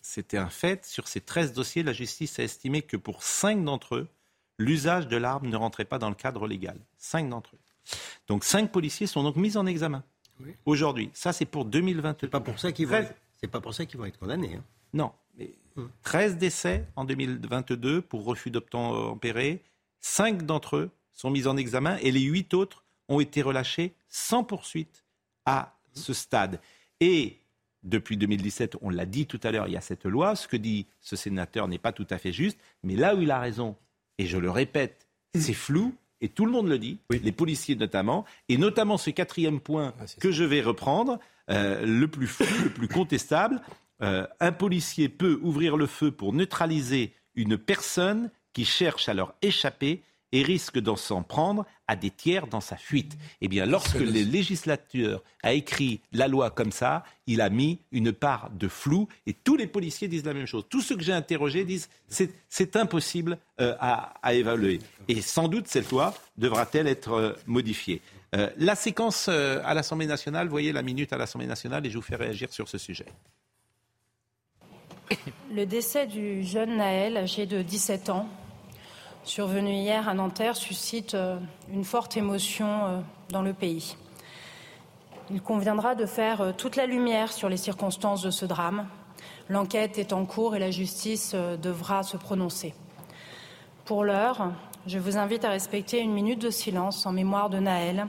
c'était un fait. Sur ces 13 dossiers, la justice a estimé que pour 5 d'entre eux, l'usage de l'arme ne rentrait pas dans le cadre légal. 5 d'entre eux. Donc 5 policiers sont donc mis en examen aujourd'hui. Ça, c'est pour 2022.
C'est pas pour ça qu'ils vont, être... pas pour ça qu'ils vont être condamnés. Hein.
Non. Mais 13 décès en 2022 pour refus d'obtempérer. 5 d'entre eux sont mis en examen et les 8 autres ont été relâchés sans poursuite à ce stade. Et depuis 2017, on l'a dit tout à l'heure, il y a cette loi. Ce que dit ce sénateur n'est pas tout à fait juste. Mais là où il a raison, et je le répète, c'est flou. Et tout le monde le dit, les policiers notamment, et notamment ce quatrième point ah, que je vais reprendre, euh, le plus flou, le plus [coughs] contestable. Euh, un policier peut ouvrir le feu pour neutraliser une personne qui cherche à leur échapper et risque d'en s'en prendre à des tiers dans sa fuite. Eh bien, lorsque le législateur a écrit la loi comme ça, il a mis une part de flou et tous les policiers disent la même chose. Tous ceux que j'ai interrogés disent c'est impossible euh, à, évaluer. Et sans doute cette loi devra-t-elle être euh, modifiée. Euh, la séquence à l'Assemblée nationale, voyez la minute à l'Assemblée nationale et je vous fais réagir sur ce sujet.
Le décès du jeune Naël, âgé de 17 ans, survenu hier à Nanterre suscite euh, une forte émotion euh, dans le pays. Il conviendra de faire euh, toute la lumière sur les circonstances de ce drame. L'enquête est en cours et la justice devra se prononcer. Pour l'heure, je vous invite à respecter une minute de silence en mémoire de Naël,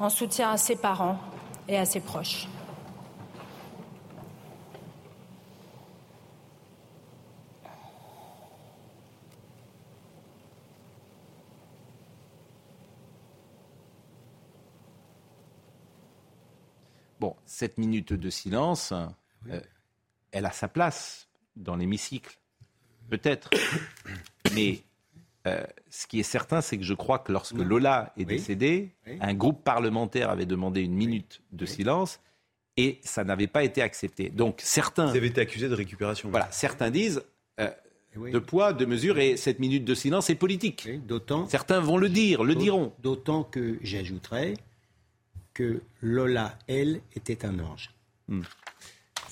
en soutien à ses parents et à ses proches.
Bon, cette minute de silence, euh, elle a sa place dans l'hémicycle, peut-être. [coughs] Mais euh, ce qui est certain, c'est que je crois que lorsque Lola est décédée, un groupe parlementaire avait demandé une minute de silence et ça n'avait pas été accepté. Donc certains.
Vous avez été accusé de récupération.
Voilà, certains disent. Euh, de poids, de mesure, et cette minute de silence est politique.
d'autant.
Certains vont le dire, le diront.
D'autant que j'ajouterais que Lola, elle, était un ange.
Hmm.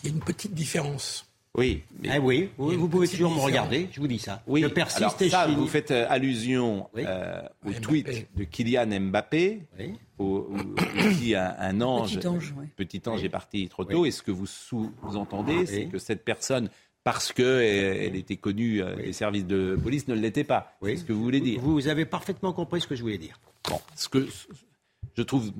Il y a une petite différence.
Oui,
ah oui, vous pouvez toujours me regarder, je vous dis ça.
Oui, persiste ça, vous faites euh, allusion euh, au tweet de Kylian Mbappé, où, [coughs] il dit un, ange, petit ange, petit ange est parti trop tôt. Et ce que vous sous-entendez, c'est que cette personne parce qu'elle était connue euh, des services de police, ne l'était pas. C'est ce que vous voulez dire.
Vous avez parfaitement compris ce que je voulais dire.
Bon, ce que je trouve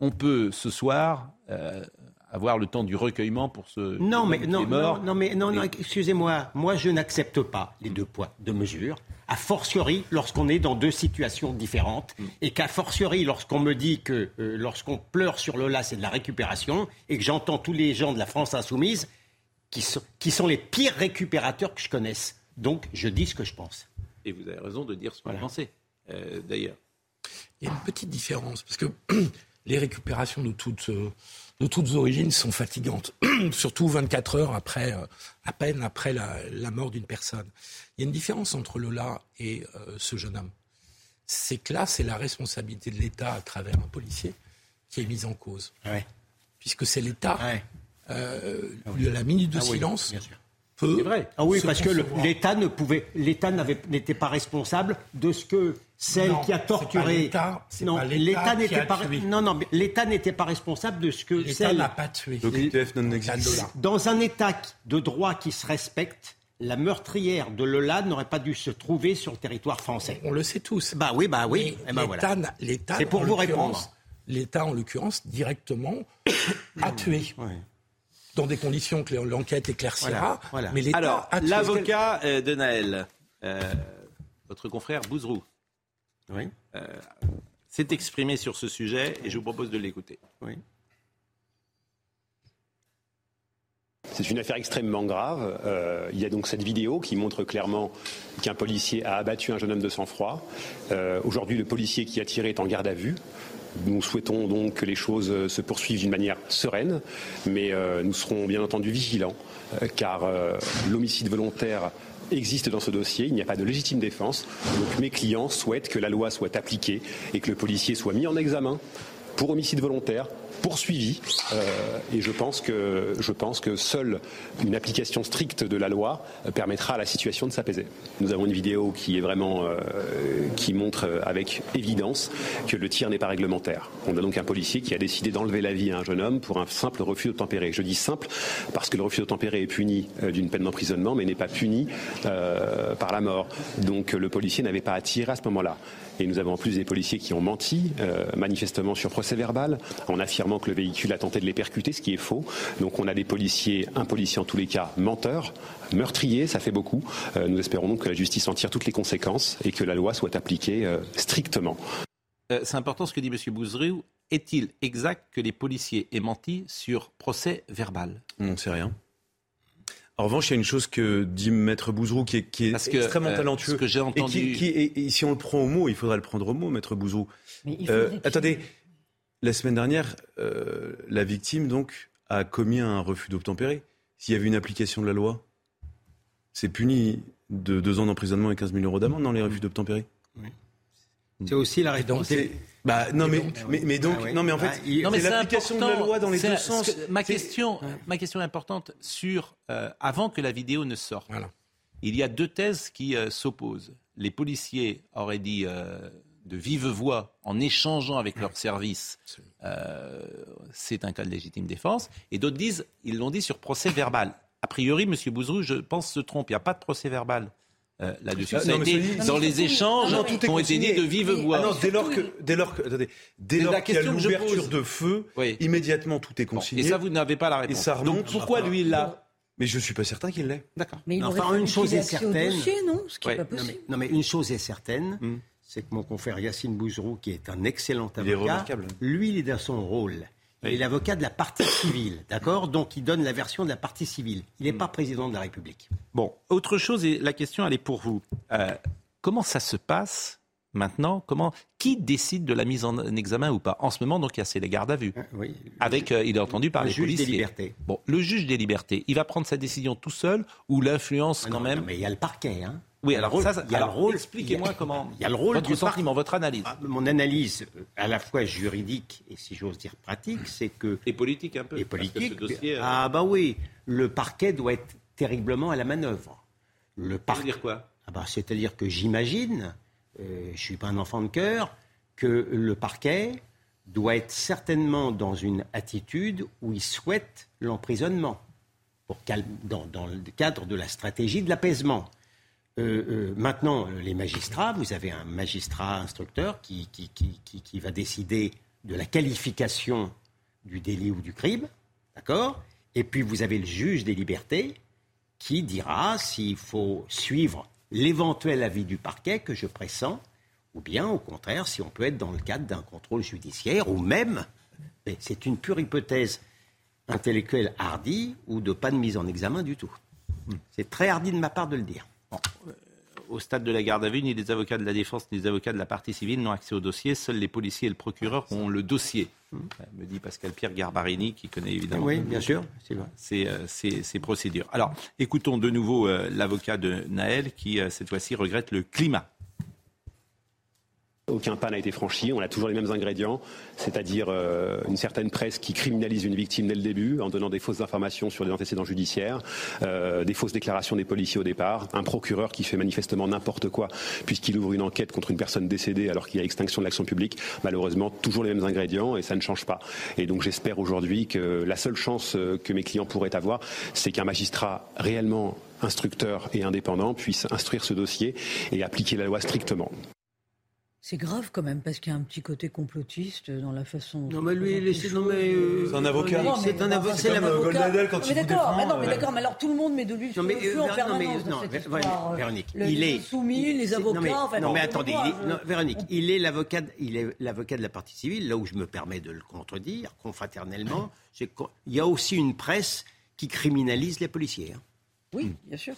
on peut ce soir euh, avoir le temps du recueillement pour ce
non mais non, non, mais non, non excusez-moi. Moi je n'accepte pas les deux poids deux mesures a fortiori lorsqu'on est dans deux situations différentes mm. et qu'a fortiori lorsqu'on me dit que euh, lorsqu'on pleure sur le là c'est de la récupération et que j'entends tous les gens de la France insoumise qui sont, qui sont les pires récupérateurs que je connaisse. Donc je dis ce que je pense.
Et vous avez raison de dire ce que vous pensez euh, d'ailleurs.
Il y a une petite différence parce que [clears throat] les récupérations de toutes, euh, de toutes origines sont fatigantes, [clears throat] surtout 24 heures après, euh, à peine après la, mort d'une personne. Il y a une différence entre Lola et euh, ce jeune homme. C'est que là, c'est la responsabilité de l'État à travers un policier qui est mise en cause. Puisque c'est l'État, la minute de ah silence,
c'est vrai. Ah oui, parce que l'État ne pouvait, l'État n'était pas responsable de ce que celle qui a torturé.
Non, l'État
n'était pas. Non, non, l'État n'était pas responsable de ce que
l'État n'a pas tué.
Dans un État de droit qui se respecte, la meurtrière de Lola n'aurait pas dû se trouver sur le territoire français.
On le sait tous.
Bah oui, bah oui.
Eh ben L'État,
c'est pour vous répondre.
L'État, en l'occurrence, directement [coughs] a tué dans des conditions que l'enquête éclaircira. Mais
Alors, l'avocat euh, de Naël, euh, votre confrère Bouzrou, oui. Euh, s'est exprimé sur ce sujet et je vous propose de l'écouter. Oui.
C'est une affaire extrêmement grave. Euh, il y a donc cette vidéo qui montre clairement qu'un policier a abattu un jeune homme de sang-froid. Euh, aujourd'hui, le policier qui a tiré est en garde à vue. Nous souhaitons donc que les choses se poursuivent d'une manière sereine, mais euh, nous serons bien entendu vigilants, car l'homicide volontaire existe dans ce dossier. Il n'y a pas de légitime défense. Donc mes clients souhaitent que la loi soit appliquée et que le policier soit mis en examen pour homicide volontaire, poursuivi. Euh, et je pense, que, je pense que seule une application stricte de la loi euh, permettra à la situation de s'apaiser. Nous avons une vidéo qui est vraiment euh, qui montre avec évidence que le tir n'est pas réglementaire. On a donc un policier qui a décidé d'enlever la vie à un jeune homme pour un simple refus d'obtempérer. Je dis simple parce que le refus d'obtempérer est puni d'une peine d'emprisonnement, mais n'est pas puni par la mort. Donc le policier n'avait pas à tirer à ce moment-là. Et nous avons en plus des policiers qui ont menti, manifestement sur procès verbal, en affirmant que le véhicule a tenté de les percuter, ce qui est faux. Donc on a des policiers, un policier en tous les cas, menteur, meurtrier, ça fait beaucoup. Euh, nous espérons donc que la justice en tire toutes les conséquences et que la loi soit appliquée euh, strictement.
Euh, c'est important ce que dit M. Bouzrou. Est-il exact que les policiers aient menti sur procès verbal?
On ne sait rien. En revanche, il y a une chose que dit Maître Bouzrou qui est, extrêmement talentueux.
que j'ai entendu.
Et, si on le prend au mot, il faudra le prendre au mot, Maître Bouzrou. attendez, la semaine dernière, euh, la victime donc a commis un refus d'obtempérer. S'il y avait une application de la loi, c'est puni de deux ans d'emprisonnement et 15 000 euros d'amende dans les refus d'obtempérer. Oui.
C'est aussi la réponse.
Bah, non, mais, mais, donc, ah non, mais en fait,
ah,
c'est l'application de la loi dans les deux sens.
ma question, ma question est importante sur euh, avant que la vidéo ne sorte. Voilà. Il y a deux thèses qui euh, s'opposent. Les policiers auraient dit de vive voix en échangeant avec leurs services, euh, c'est un cas de légitime défense. Et d'autres disent, ils l'ont dit sur procès verbal. A priori, M. Bouzrou, je pense, se trompe. Il n'y a pas de procès verbal. Euh, là-dessus. Ah, dans les échanges qui ont été dit de vive voix.
Ah non, dès lors que, dès lors que, attendez, dès lors qu'il y a l'ouverture de feu, immédiatement tout est consigné.
et ça, vous n'avez pas la réponse.
ça
Donc pourquoi lui, il l'a
mais je ne suis pas certain qu'il l'ait.
D'accord.
Mais il enfin, une chose est certaine. non, Ce qui pas possible.
Non, mais, une chose est certaine, hmm c'est que mon confrère Yacine Bouzrou, qui est un excellent avocat, lui, il est dans son rôle. Il est l'avocat de la partie civile, [coughs] d'accord? Donc il donne la version de la partie civile. Il n'est mm. pas président de la République.
Bon, autre chose, et la question, elle est pour vous. Euh, comment ça se passe maintenant? Comment Qui décide de la mise en examen ou pas? En ce moment, donc, il y a ces gardes à vue. Ah, oui, Avec, euh, il est entendu par
le
les
juge
policiers.
des libertés.
Bon, le juge des libertés, il va prendre sa décision tout seul ou l'influence ah quand même
Mais il y a le parquet, hein
oui, alors, ça, il y a le rôle. Expliquez-moi comment.
Il y a le rôle
votre
du
sentiment, votre analyse.
Ah, mon analyse, à la fois juridique et si j'ose dire pratique, c'est que.
Et politique un peu.
Et politique. Dossier, euh, ah bah oui, le parquet doit être terriblement à la manœuvre.
Le parquet. dire quoi?
Ah bah, c'est-à-dire que j'imagine, euh, je suis pas un enfant de cœur, que le parquet doit être certainement dans une attitude où il souhaite l'emprisonnement, dans, dans le cadre de la stratégie de l'apaisement. Euh, euh, maintenant, les magistrats, vous avez un magistrat instructeur qui, qui, va décider de la qualification du délit ou du crime, d'accord? Et puis vous avez le juge des libertés qui dira s'il faut suivre l'éventuel avis du parquet que je pressens, ou bien au contraire si on peut être dans le cadre d'un contrôle judiciaire, ou même, c'est une pure hypothèse intellectuelle hardie, ou de pas de mise en examen du tout. C'est très hardi de ma part de le dire.
Euh, au stade de la garde à vue, ni les avocats de la défense ni les avocats de la partie civile n'ont accès au dossier. Seuls les policiers et le procureur ont le dossier. Euh, me dit Pascal Pierre Garbarini, qui connaît évidemment
oui, bien sûr,
ces, euh, ces, procédures. Alors, écoutons de nouveau l'avocat de Naël, qui cette fois-ci regrette le climat
aucun pas n'a été franchi, on a toujours les mêmes ingrédients, c'est-à-dire euh, une certaine presse qui criminalise une victime dès le début en donnant des fausses informations sur les antécédents judiciaires, euh, des fausses déclarations des policiers au départ, un procureur qui fait manifestement n'importe quoi puisqu'il ouvre une enquête contre une personne décédée alors qu'il y a extinction de l'action publique. Malheureusement, toujours les mêmes ingrédients et ça ne change pas. Et donc j'espère aujourd'hui que la seule chance euh, que mes clients pourraient avoir, c'est qu'un magistrat réellement instructeur et indépendant puisse instruire ce dossier et appliquer la loi strictement.
C'est grave quand même parce qu'il y a un petit côté complotiste dans la façon.
Non mais lui, non mais
euh, c'est un avocat.
C'est un avocat. C'est
l'avocat. quand il
d'accord, mais non mais d'accord, mais alors tout le monde met de l'huile sur le feu en permanence
non,
cette
histoire. Véronique, il est
soumis, les avocats.
Non mais, attendez, Véronique, il est l'avocat, il est l'avocat de la partie civile. Là où je me permets de le contredire, confraternellement, il y a aussi une presse qui criminalise les policiers. hein.
Oui, bien sûr.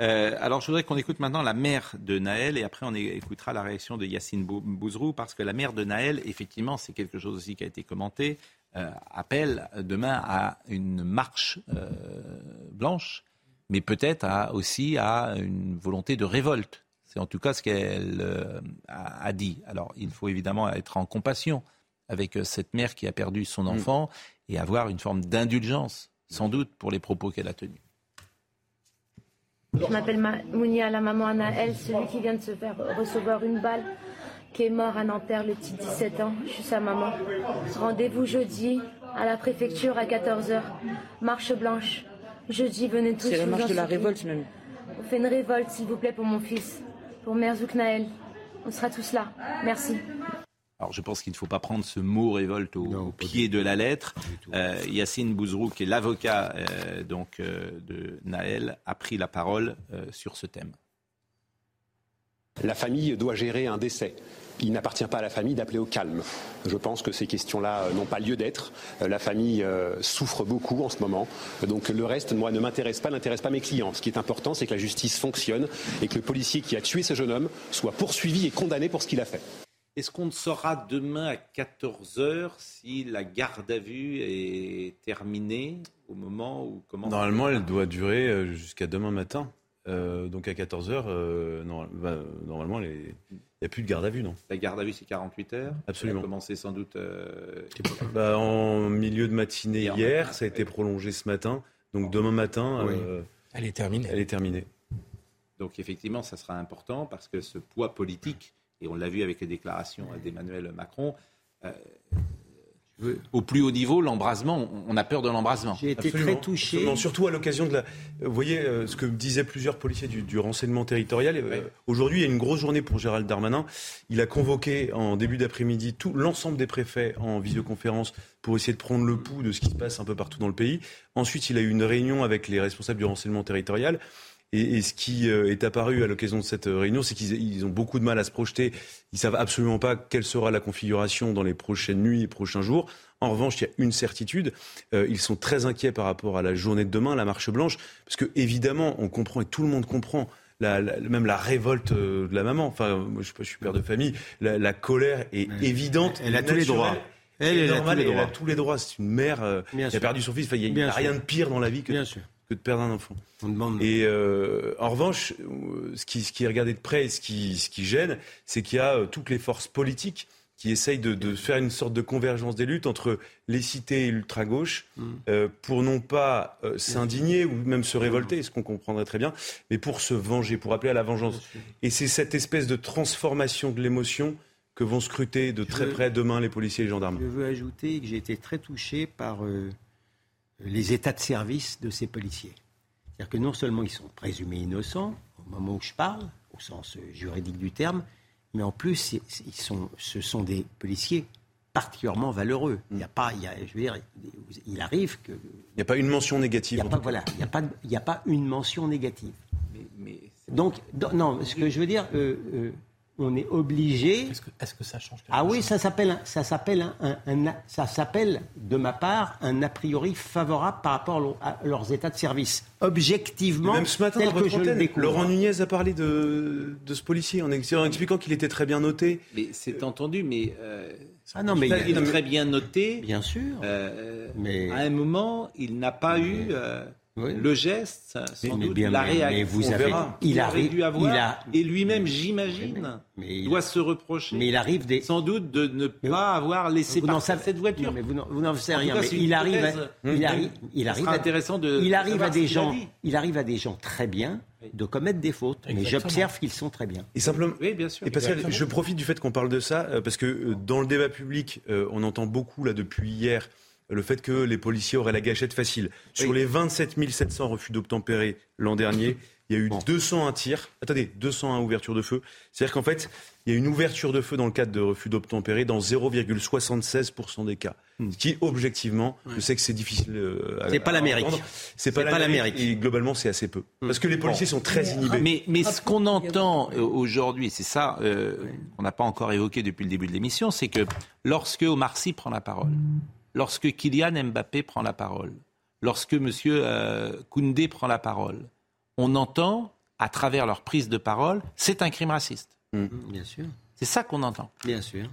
Euh, alors, je voudrais qu'on écoute maintenant la mère de Naël et après on écoutera la réaction de Yacine Bou- Bouzrou parce que la mère de Naël, effectivement, c'est quelque chose aussi qui a été commenté, euh, appelle demain à une marche euh, blanche, mais peut-être à- aussi à une volonté de révolte. C'est en tout cas ce qu'elle a, a dit. Alors, il faut évidemment être en compassion avec cette mère qui a perdu son enfant et avoir une forme d'indulgence, sans doute, pour les propos qu'elle a tenus.
Je m'appelle Ma- Mounia, la maman Anaël, celui qui vient de se faire recevoir une balle, qui est mort à Nanterre le petit 17 ans. Je suis sa maman. Rendez-vous jeudi à la préfecture à 14h. Marche blanche. Jeudi, venez tous.
C'est la marche de la révolte même.
On fait une révolte, s'il vous plaît, pour mon fils, pour Merzouk Naël. On sera tous là. Merci.
Alors je pense qu'il ne faut pas prendre ce mot révolte au, au pied de la lettre. Euh, Yacine Bouzrou, qui est l'avocat euh, donc euh, de Naël, a pris la parole euh, sur ce thème.
La famille doit gérer un décès. Il n'appartient pas à la famille d'appeler au calme. Je pense que ces questions-là n'ont pas lieu d'être. La famille souffre beaucoup en ce moment. Donc le reste, moi, ne m'intéresse pas, n'intéresse pas mes clients. Ce qui est important, c'est que la justice fonctionne et que le policier qui a tué ce jeune homme soit poursuivi et condamné pour ce qu'il a fait.
Est-ce qu'on saura demain à 14h si la garde à vue est terminée au moment où comment
Normalement, elle doit durer euh, jusqu'à demain matin. Euh, donc à 14h, normalement, il n'y a plus de garde à vue, non?
La garde à vue, c'est 48 heures.
Absolument.
Elle a commencé sans doute. euh,
Bah, En milieu de matinée
Hier
hier,
matin,
ça a été prolongé ce matin. Donc demain matin,
Oui.
euh,
Elle est terminée.
elle est terminée.
Donc effectivement, ça sera important parce que ce poids politique, et on l'a vu avec les déclarations d'Emmanuel Macron, euh, au plus haut niveau, l'embrasement, on- a peur de l'embrasement.
J'ai été
Absolument.
très touché.
Absolument. Surtout à l'occasion de la. Vous voyez euh, ce que disaient plusieurs policiers du, du renseignement territorial. Euh, Aujourd'hui, il y a une grosse journée pour Gérald Darmanin. Il a convoqué en début d'après-midi tout l'ensemble des préfets en visioconférence pour essayer de prendre le pouls de ce qui se passe un peu partout dans le pays. Ensuite, il a eu une réunion avec les responsables du renseignement territorial. Et, et ce qui euh, est apparu à l'occasion de cette euh, réunion, c'est qu'ils ils ont beaucoup de mal à se projeter. Ils savent absolument pas quelle sera la configuration dans les prochaines nuits et prochains jours. En revanche, il y a une certitude. euh, ils sont très inquiets par rapport à la journée de demain, la marche blanche, parce que évidemment, on comprend et tout le monde comprend. La, la- même la révolte de la maman. Enfin, moi, je, je suis père de famille. La, la colère est évidente.
Elle a tous les droits. Elle, a tous les
et Elle a
droits.
tous les droits. C'est une mère euh, qui a perdu son fils. Enfin, il n'y a, a rien de pire dans la vie que,
Bien sûr.
Que de perdre un enfant.
On demande.
Et euh, en revanche, euh, ce qui, ce qui est regardé de près et ce qui, ce qui gêne, c'est qu'il y a euh, toutes les forces politiques qui essayent de, de faire une sorte de convergence des luttes entre les cités et l'ultra-gauche euh, pour non pas euh, s'indigner ou même se révolter, ce qu'on comprendrait très bien, mais pour se venger, pour appeler à la vengeance. Et c'est cette espèce de transformation de l'émotion que vont scruter de très près demain les policiers et les gendarmes.
Je veux ajouter que j'ai été très touché par euh, les états de service de ces policiers. C'est-à-dire que non seulement ils sont présumés innocents au moment où je parle, au sens euh, juridique du terme, mais en plus ils sont, ce sont des policiers particulièrement valeureux. Il n'y a pas, il y a, je veux dire, il arrive que
Il n'y a pas une mention négative.
il n'y a,
en
pas-
tout cas.
voilà, il y a, pas il y a pas une mention négative.
Mais, mais
Donc, do- non, ce que je veux dire, euh, euh, on est obligé.
Est-ce que, est-ce que ça change quelque
Ah oui,
chose
ça s'appelle, ça s'appelle, un, un- un- ça s'appelle, de ma part, un a priori favorable par rapport à leur- à leurs états de service. Objectivement,
Même ce matin,
tel
dans
que
votre
je le
antenne,
découvre.
Laurent Nunez a parlé de, de ce policier en, ex- en expliquant qu'il était très bien noté.
Mais c'est entendu, mais. euh,
Ah non, mais il
est très bien noté.
Bien sûr.
Euh,
Mais-
À un moment, il n'a pas eu euh, le geste, sans
mais
doute,
bien,
la
mais-
réaction.
mais vous
On
avez-
verra.
il
aurait dû avoir.
il a-
Et lui-même, j'imagine,
mais il-
doit se reprocher.
Mais il arrive des.
Sans doute de ne pas avoir laissé
Vous n'en
partir
savez-
cette voiture.
Non, mais vous n'en savez rien.
cas,
mais il arrive, à, il arrive, il arrive,
intéressant de-
il arrive à des gens, il arrive à des gens très bien de commettre des fautes, mais j'observe qu'ils sont très bien.
Et simplement,
Oui, bien sûr.
Et Pascal,
Exactement.
je profite du fait qu'on parle de ça, euh, parce que euh, dans le débat public, euh, on entend beaucoup, là, depuis hier, euh, le fait que les policiers auraient la gâchette facile. Sur les 27 700 refus d'obtempérer l'an dernier, il y a eu 201 tirs. Attendez, 201 ouvertures de feu. C'est-à-dire qu'en fait, il y a une ouverture de feu dans le cadre de refus d'obtempérer dans 0,76% des cas. Ce qui, objectivement, je sais que c'est difficile. euh, à-
C'est pas l'Amérique.
C'est pas l'Amérique. Et globalement, c'est assez peu. Parce que les policiers sont très inhibés.
Mais, mais ce qu'on entend euh, aujourd'hui, c'est ça euh, qu'on n'a pas encore évoqué depuis le début de l'émission, c'est que lorsque Omar Sy prend la parole, lorsque Kylian Mbappé prend la parole, lorsque M. Koundé prend la parole, on entend, à travers leur prise de parole, c'est un crime raciste.
Mm. Bien sûr.
C'est ça qu'on entend.
Bien sûr.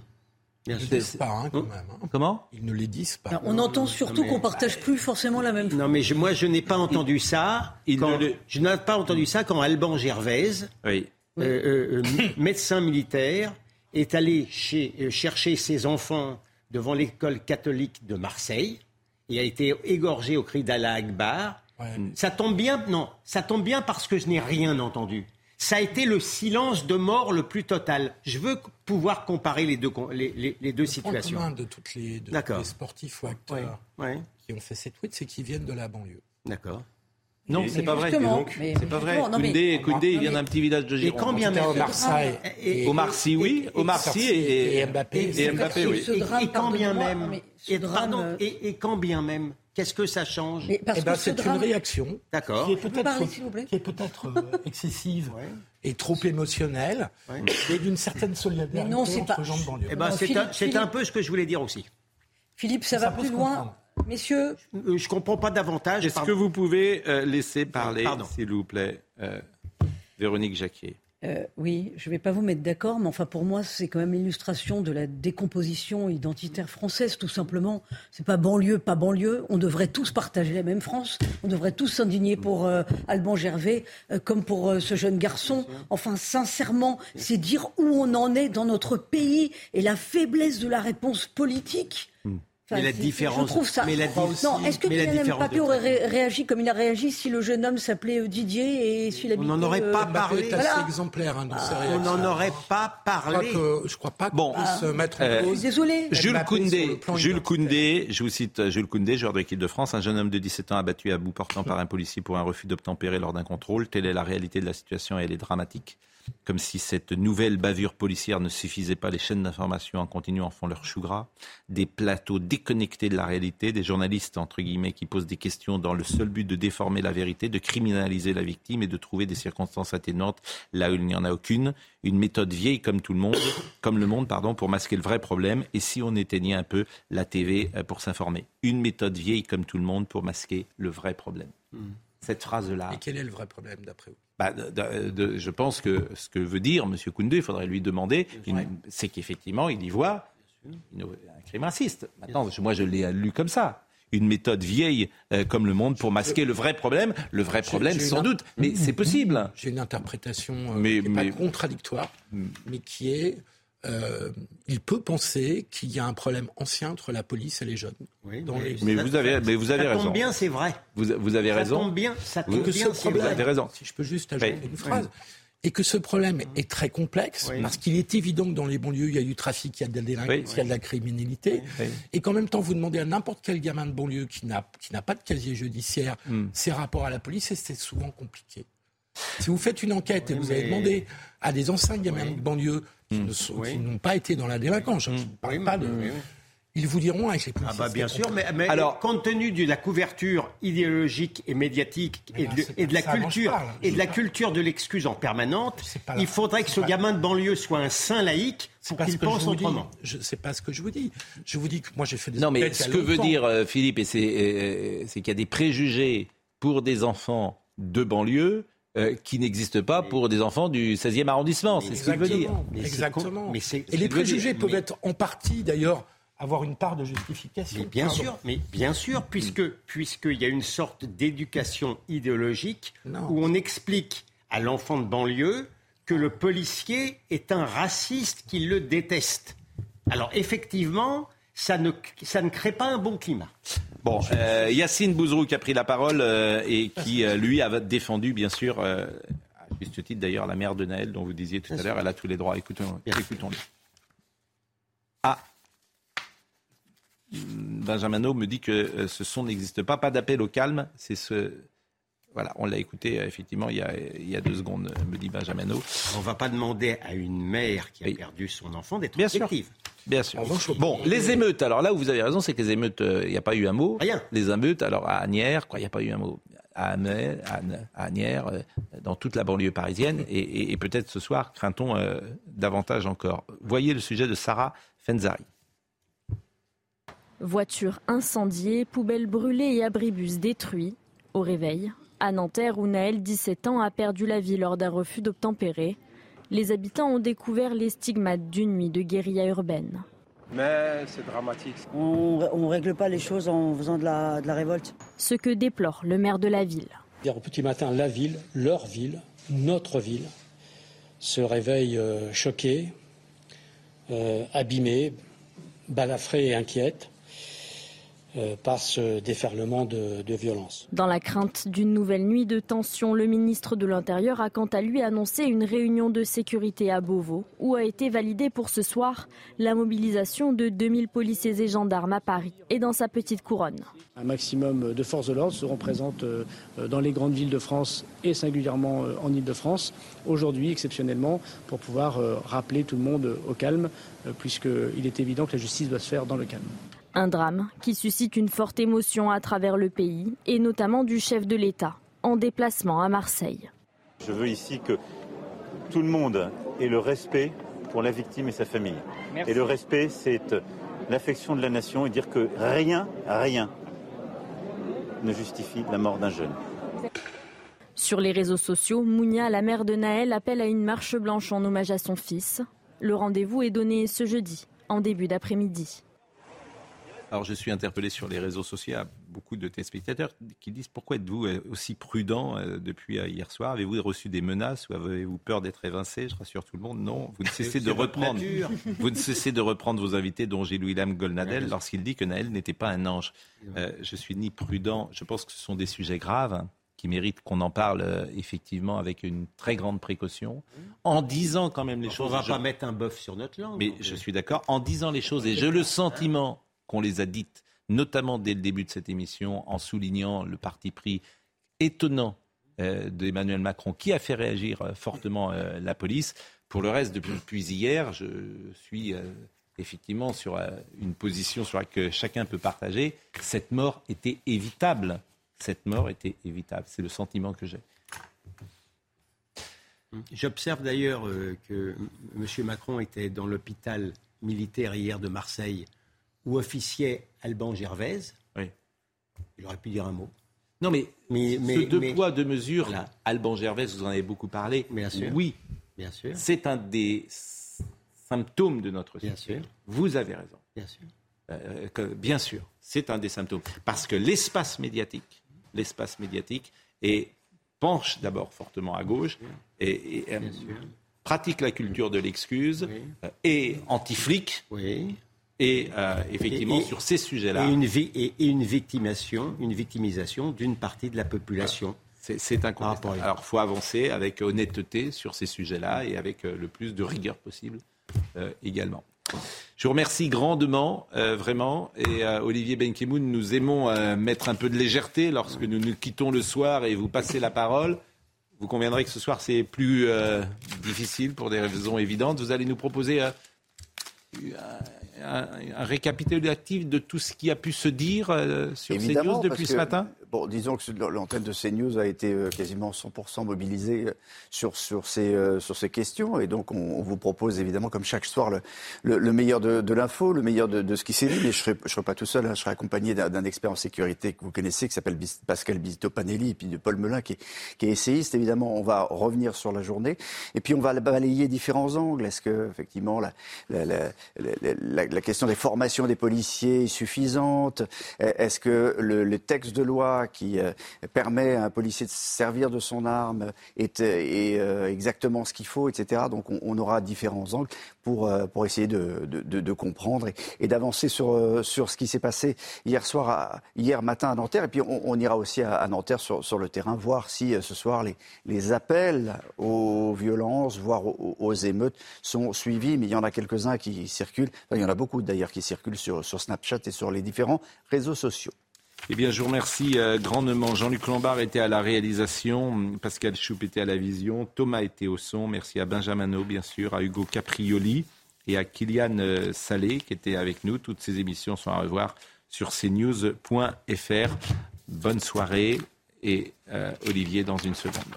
Bien Ils ne disent pas, hein, quand même. Hein.
Comment?
Ils ne les disent pas.
on entend surtout qu'on partage plus forcément la même.
Non, mais moi, je n'ai pas entendu ça. Quand, Je n'ai pas entendu ça quand Alban Gervaise,
oui.
euh, euh, médecin militaire, est allé chez, euh, chercher ses enfants devant l'école catholique de Marseille et a été égorgé au cri d'Allah Akbar. Ouais. Ça tombe bien, non, ça tombe bien parce que je n'ai rien entendu ça a été le silence de mort le plus total. Je veux pouvoir comparer les deux, les, les, les deux
le
situations.
Point de toutes les, de tous les sportifs ou acteurs ouais, ouais. qui ont fait ces tweets, c'est qu'ils viennent de la banlieue.
D'accord.
Non, c'est pas vrai. C'est pas vrai. Koundé, Koundé il vient d'un petit village de Gironde.
Et quand bien même
au Marseille,
au Marseille, oui, au Marseille et,
et, Mbappé,
et, Mbappé, oui.
Et, quand bien même, et, pardon, et, quand bien même, qu'est-ce que ça change
eh ben, C'est une réaction
D'accord.
qui est peut-être peut euh, excessive ouais. et trop émotionnelle, ouais. et d'une certaine solidarité
Mais non, c'est
entre
pas...
gens de banlieue.
Eh ben, c'est un, peu ce que je voulais dire aussi.
Philippe, ça, ça va plus loin. Comprendre. Messieurs,
je ne comprends pas davantage.
Est-ce que vous pouvez euh, laisser parler, s'il vous plaît, euh, Véronique Jacquier?
Euh, oui, je ne vais pas vous mettre d'accord, mais enfin pour moi c'est quand même l'illustration de la décomposition identitaire française, tout simplement. C'est pas banlieue, pas banlieue. On devrait tous partager la même France. On devrait tous s'indigner pour euh, Alban Gervais, euh, comme pour euh, ce jeune garçon. Enfin, sincèrement, c'est dire où on en est dans notre pays et la faiblesse de la réponse politique.
Enfin, mais la différence.
Je trouve ça.
Mais la
non, est-ce que Kylian Mbappé aurait ré réagi comme il a réagi si le jeune homme s'appelait Didier et s'il habitait
On n'en aurait pas
euh,
parlé.
Est assez voilà. exemplaire hein, dans
ah, On n'en aurait pas parlé.
Je crois, que, je crois pas qu'on bon, puisse ah. mettre en cause.
Désolé.
Jules Koundé, Jules Koundé, je vous cite Jules Koundé, joueur de l'équipe de France, un jeune homme de 17 ans abattu à bout portant par un policier pour un refus d'obtempérer lors d'un contrôle. Telle est la réalité de la situation et elle est dramatique. Comme si cette nouvelle bavure policière ne suffisait pas, les chaînes d'information en continu en font leur chou gras. Des plateaux déconnectés de la réalité, des journalistes, entre guillemets, qui posent des questions dans le seul but de déformer la vérité, de criminaliser la victime et de trouver des circonstances atténuantes là où il n'y en a aucune. Une méthode vieille comme tout le monde, [coughs] comme le monde, pardon, pour masquer le vrai problème. Et si on éteignait un peu la TV euh, pour s'informer Une méthode vieille comme tout le monde pour masquer le vrai problème. Mmh. Cette phrase-là.
Et quel est le vrai problème d'après vous?
Bah, de, de, je pense que ce que veut dire M. Koundé, il faudrait lui demander, c'est qu'effectivement, il y voit un crime raciste. Maintenant, moi, je l'ai lu comme ça. Une méthode vieille euh, comme le monde pour masquer le vrai problème. Le vrai problème, sans doute, mais c'est possible.
J'ai une interprétation euh, mais, qui mais... pas contradictoire, mais qui est euh, il peut penser qu'il y a un problème ancien entre la police et les jeunes.
Oui, mais, les... mais, vous avez, mais vous avez
ça
raison.
tombe bien, c'est vrai.
Vous, vous avez
ça
raison.
Tombe bien, ça tombe
vous,
bien,
vous avez raison.
Si je peux juste ajouter oui. une phrase. Et que ce problème est très complexe, oui. parce qu'il est évident que dans les banlieues, il y a du trafic, il y a de la délinquance, il y a de la criminalité, et qu'en même temps, vous demandez à n'importe quel gamin de banlieue qui n'a pas de casier judiciaire mm. ses rapports à la police, et c'est souvent compliqué. Si vous faites une enquête et vous avez demandé à des anciens gamins de banlieue qui mmh. n'ont pas été dans la délinquance, je ne parle pas de... Ils vous diront avec les
ah bah bien sûr, mais, mais, alors compte tenu de la couverture idéologique et médiatique et, de, et de la culture parle, et de la culture de l'excuse en permanente, il faudrait que ce pas... gamin de banlieue soit un saint laïque pour qu'il pense autrement.
Je sais pas ce que je vous dis. Je vous dis que moi j'ai fait des
non mais ce que veut dire euh, Philippe, et c'est euh, qu'il y a des préjugés pour des enfants de banlieue euh, qui n'existe pas pour des enfants du 16e arrondissement. C'est ce qu'il veut dire.
Mais Exactement. Mais Et les préjugés peuvent mais... être en partie, d'ailleurs, avoir une part de justification.
Mais bien Pardon. sûr, mais bien sûr, puisque puisqu'il y a une sorte d'éducation idéologique non. où on explique à l'enfant de banlieue que le policier est un raciste qui le déteste. Alors effectivement, ça ne, ça ne crée pas un bon climat.
Bon, euh, Yacine Bouzrou qui a pris la parole euh, et qui, euh, lui, a défendu, bien sûr, euh, à juste titre d'ailleurs, la mère de Naël dont vous disiez tout à l'heure, elle a tous les droits. Écoutons, écoutons-le. Ah Benjamin me dit que ce son n'existe pas, pas d'appel au calme, c'est ce... Voilà, on l'a écouté effectivement il y, a, il y, a, deux secondes, me dit Benjamin
On ne va pas demander à une mère qui a oui. perdu son enfant d'être
Bien
objective.
Sûr. Bien sûr. Bon, les émeutes. Alors là où vous avez raison, c'est que les émeutes, il euh, n'y a pas eu un mot.
Rien.
Les émeutes, alors à Agnières, quoi, il n'y a pas eu un mot. À, Amel, à, Agnières, euh, dans toute la banlieue parisienne, et, et, et peut-être ce soir, craint-on euh, davantage encore. Voyez le sujet de Sarah Fenzari.
Voitures incendiées, poubelles brûlées et abribus détruits. Au réveil, à Nanterre, où Naël, 17 ans, a perdu la vie lors d'un refus d'obtempérer, les habitants ont découvert les stigmates d'une nuit de guérilla urbaine.
Mais c'est dramatique.
On ne règle pas les choses en faisant de la, de la révolte.
Ce que déplore le maire de la ville.
Hier au petit matin, la ville, leur ville, notre ville, se réveille euh, choquée, euh, abîmée, balafrée et inquiète. Euh, par ce déferlement de, de, violence.
Dans la crainte d'une nouvelle nuit de tension, le ministre de l'Intérieur a quant à lui annoncé une réunion de sécurité à Beauvau, où a été validée pour ce soir la mobilisation de 2000 policiers et gendarmes à Paris et dans sa petite couronne.
Un maximum de forces de l'ordre seront présentes dans les grandes villes de France et singulièrement en Ile-de-France, aujourd'hui exceptionnellement, pour pouvoir rappeler tout le monde au calme, puisqu'il est évident que la justice doit se faire dans le calme.
Un drame qui suscite une forte émotion à travers le pays et notamment du chef de l'État en déplacement à Marseille.
Je veux ici que tout le monde ait le respect pour la victime et sa famille. Merci. Et le respect, c'est l'affection de la nation et dire que rien, rien ne justifie la mort d'un jeune.
Sur les réseaux sociaux, Mounia, la mère de Naël, appelle à une marche blanche en hommage à son fils. Le rendez-vous est donné ce jeudi, en début d'après-midi.
Alors, je suis interpellé sur les réseaux sociaux. Beaucoup de téléspectateurs qui disent Pourquoi êtes-vous aussi prudent depuis hier soir? Avez-vous reçu des menaces ou avez-vous peur d'être évincé? Je rassure tout le monde. Non, vous ne cessez de reprendre. [laughs] Vous ne cessez de reprendre vos invités, dont Gilles William Golnadel, lorsqu'il dit que Naël n'était pas un ange. Euh, je suis ni prudent. Je pense que ce sont des sujets graves hein, qui méritent qu'on en parle euh, effectivement avec une très grande précaution, en disant quand même les
Alors,
choses.
On ne va
Je-
pas mettre un bœuf sur notre langue.
mais je suis d'accord, en disant les choses, et j'ai le sentiment qu'on les a dites, notamment dès le début de cette émission, en soulignant le parti pris étonnant euh, d'Emmanuel Macron, qui a fait réagir euh, fortement euh, la police. Pour le reste, depuis, depuis hier, je suis effectivement sur une position sur laquelle chacun peut partager. Cette mort était évitable. Cette mort était évitable. C'est le sentiment que j'ai.
J'observe d'ailleurs que M. Macron était dans l'hôpital militaire hier de Marseille où officiait Alban Gervaise.
Oui.
Il aurait pu dire un mot.
Non, mais,
mais,
ce deux poids, deux mesures, Alban Gervais, vous en avez beaucoup parlé.
Bien sûr.
Oui,
Bien sûr.
c'est un des symptômes de notre
Bien
société.
sûr.
Vous avez raison.
Bien sûr.
Euh, que- bien sûr, c'est un des symptômes. Parce que l'espace médiatique, l'espace médiatique est, penche d'abord fortement à gauche et, et, euh, pratique la culture de l'excuse euh, et anti-flic. Et euh, effectivement,
Et- et-
sur ces sujets-là.
Et une, vi- et- et une victimisation, une victimisation d'une partie de la population.
C'est, c'est incontestable. Alors, il faut avancer avec honnêteté sur ces sujets-là et avec euh, le plus de rigueur possible euh, également. Je vous remercie grandement, euh, vraiment. Et euh, Olivier Benkemoun, nous aimons euh, mettre un peu de légèreté lorsque nous nous quittons le soir et vous passez la parole. Vous conviendrez que ce soir, c'est plus difficile pour des raisons évidentes. Vous allez nous proposer un, un récapitulatif de tout ce qui a pu se dire euh, sur
Évidemment,
CNews depuis ce matin?
Bon, disons que l'antenne de CNews a été euh, quasiment 100% mobilisée euh, sur, sur, ces, euh, sur ces questions. Et donc, on, on vous propose évidemment, comme chaque soir, le, le, le meilleur de, de l'info, le meilleur de, de ce qui s'est dit. Mais je ne serai, pas tout seul, hein, je serai accompagné d'un expert en sécurité que vous connaissez, qui s'appelle Pascal Bizito-Panelli, et puis de Paul Melun, qui est, qui est essayiste. Évidemment, on va revenir sur la journée. Et puis, on va balayer différents angles. Est-ce que, effectivement, la, la, la, la, la- question des formations des policiers est suffisante? Est-ce que le, le texte de loi qui euh, permet à un policier de se servir de son arme est, est, euh, exactement ce qu'il faut, etc. Donc on, on aura différents angles pour, euh, pour essayer de, de, de- de comprendre et, et d'avancer sur, sur ce qui s'est passé hier soir, à- hier matin à Nanterre. Et puis on, on ira aussi à, à Nanterre sur, sur le terrain, voir si ce soir les, les appels aux violences, voire aux, aux émeutes sont suivis. Mais il y en a quelques-uns qui circulent, beaucoup d'ailleurs qui circulent sur, Snapchat et sur les différents réseaux sociaux.
Eh bien, je vous remercie euh, grandement. Jean-Luc Lombard était à la réalisation, Pascal Choup était à la vision, Thomas était au son. Merci à Benjamin No, bien sûr, à Hugo Caprioli et à Kylian euh, Salé qui était avec nous. Toutes ces émissions sont à revoir sur cnews.fr. Bonne soirée et euh, Olivier dans une seconde.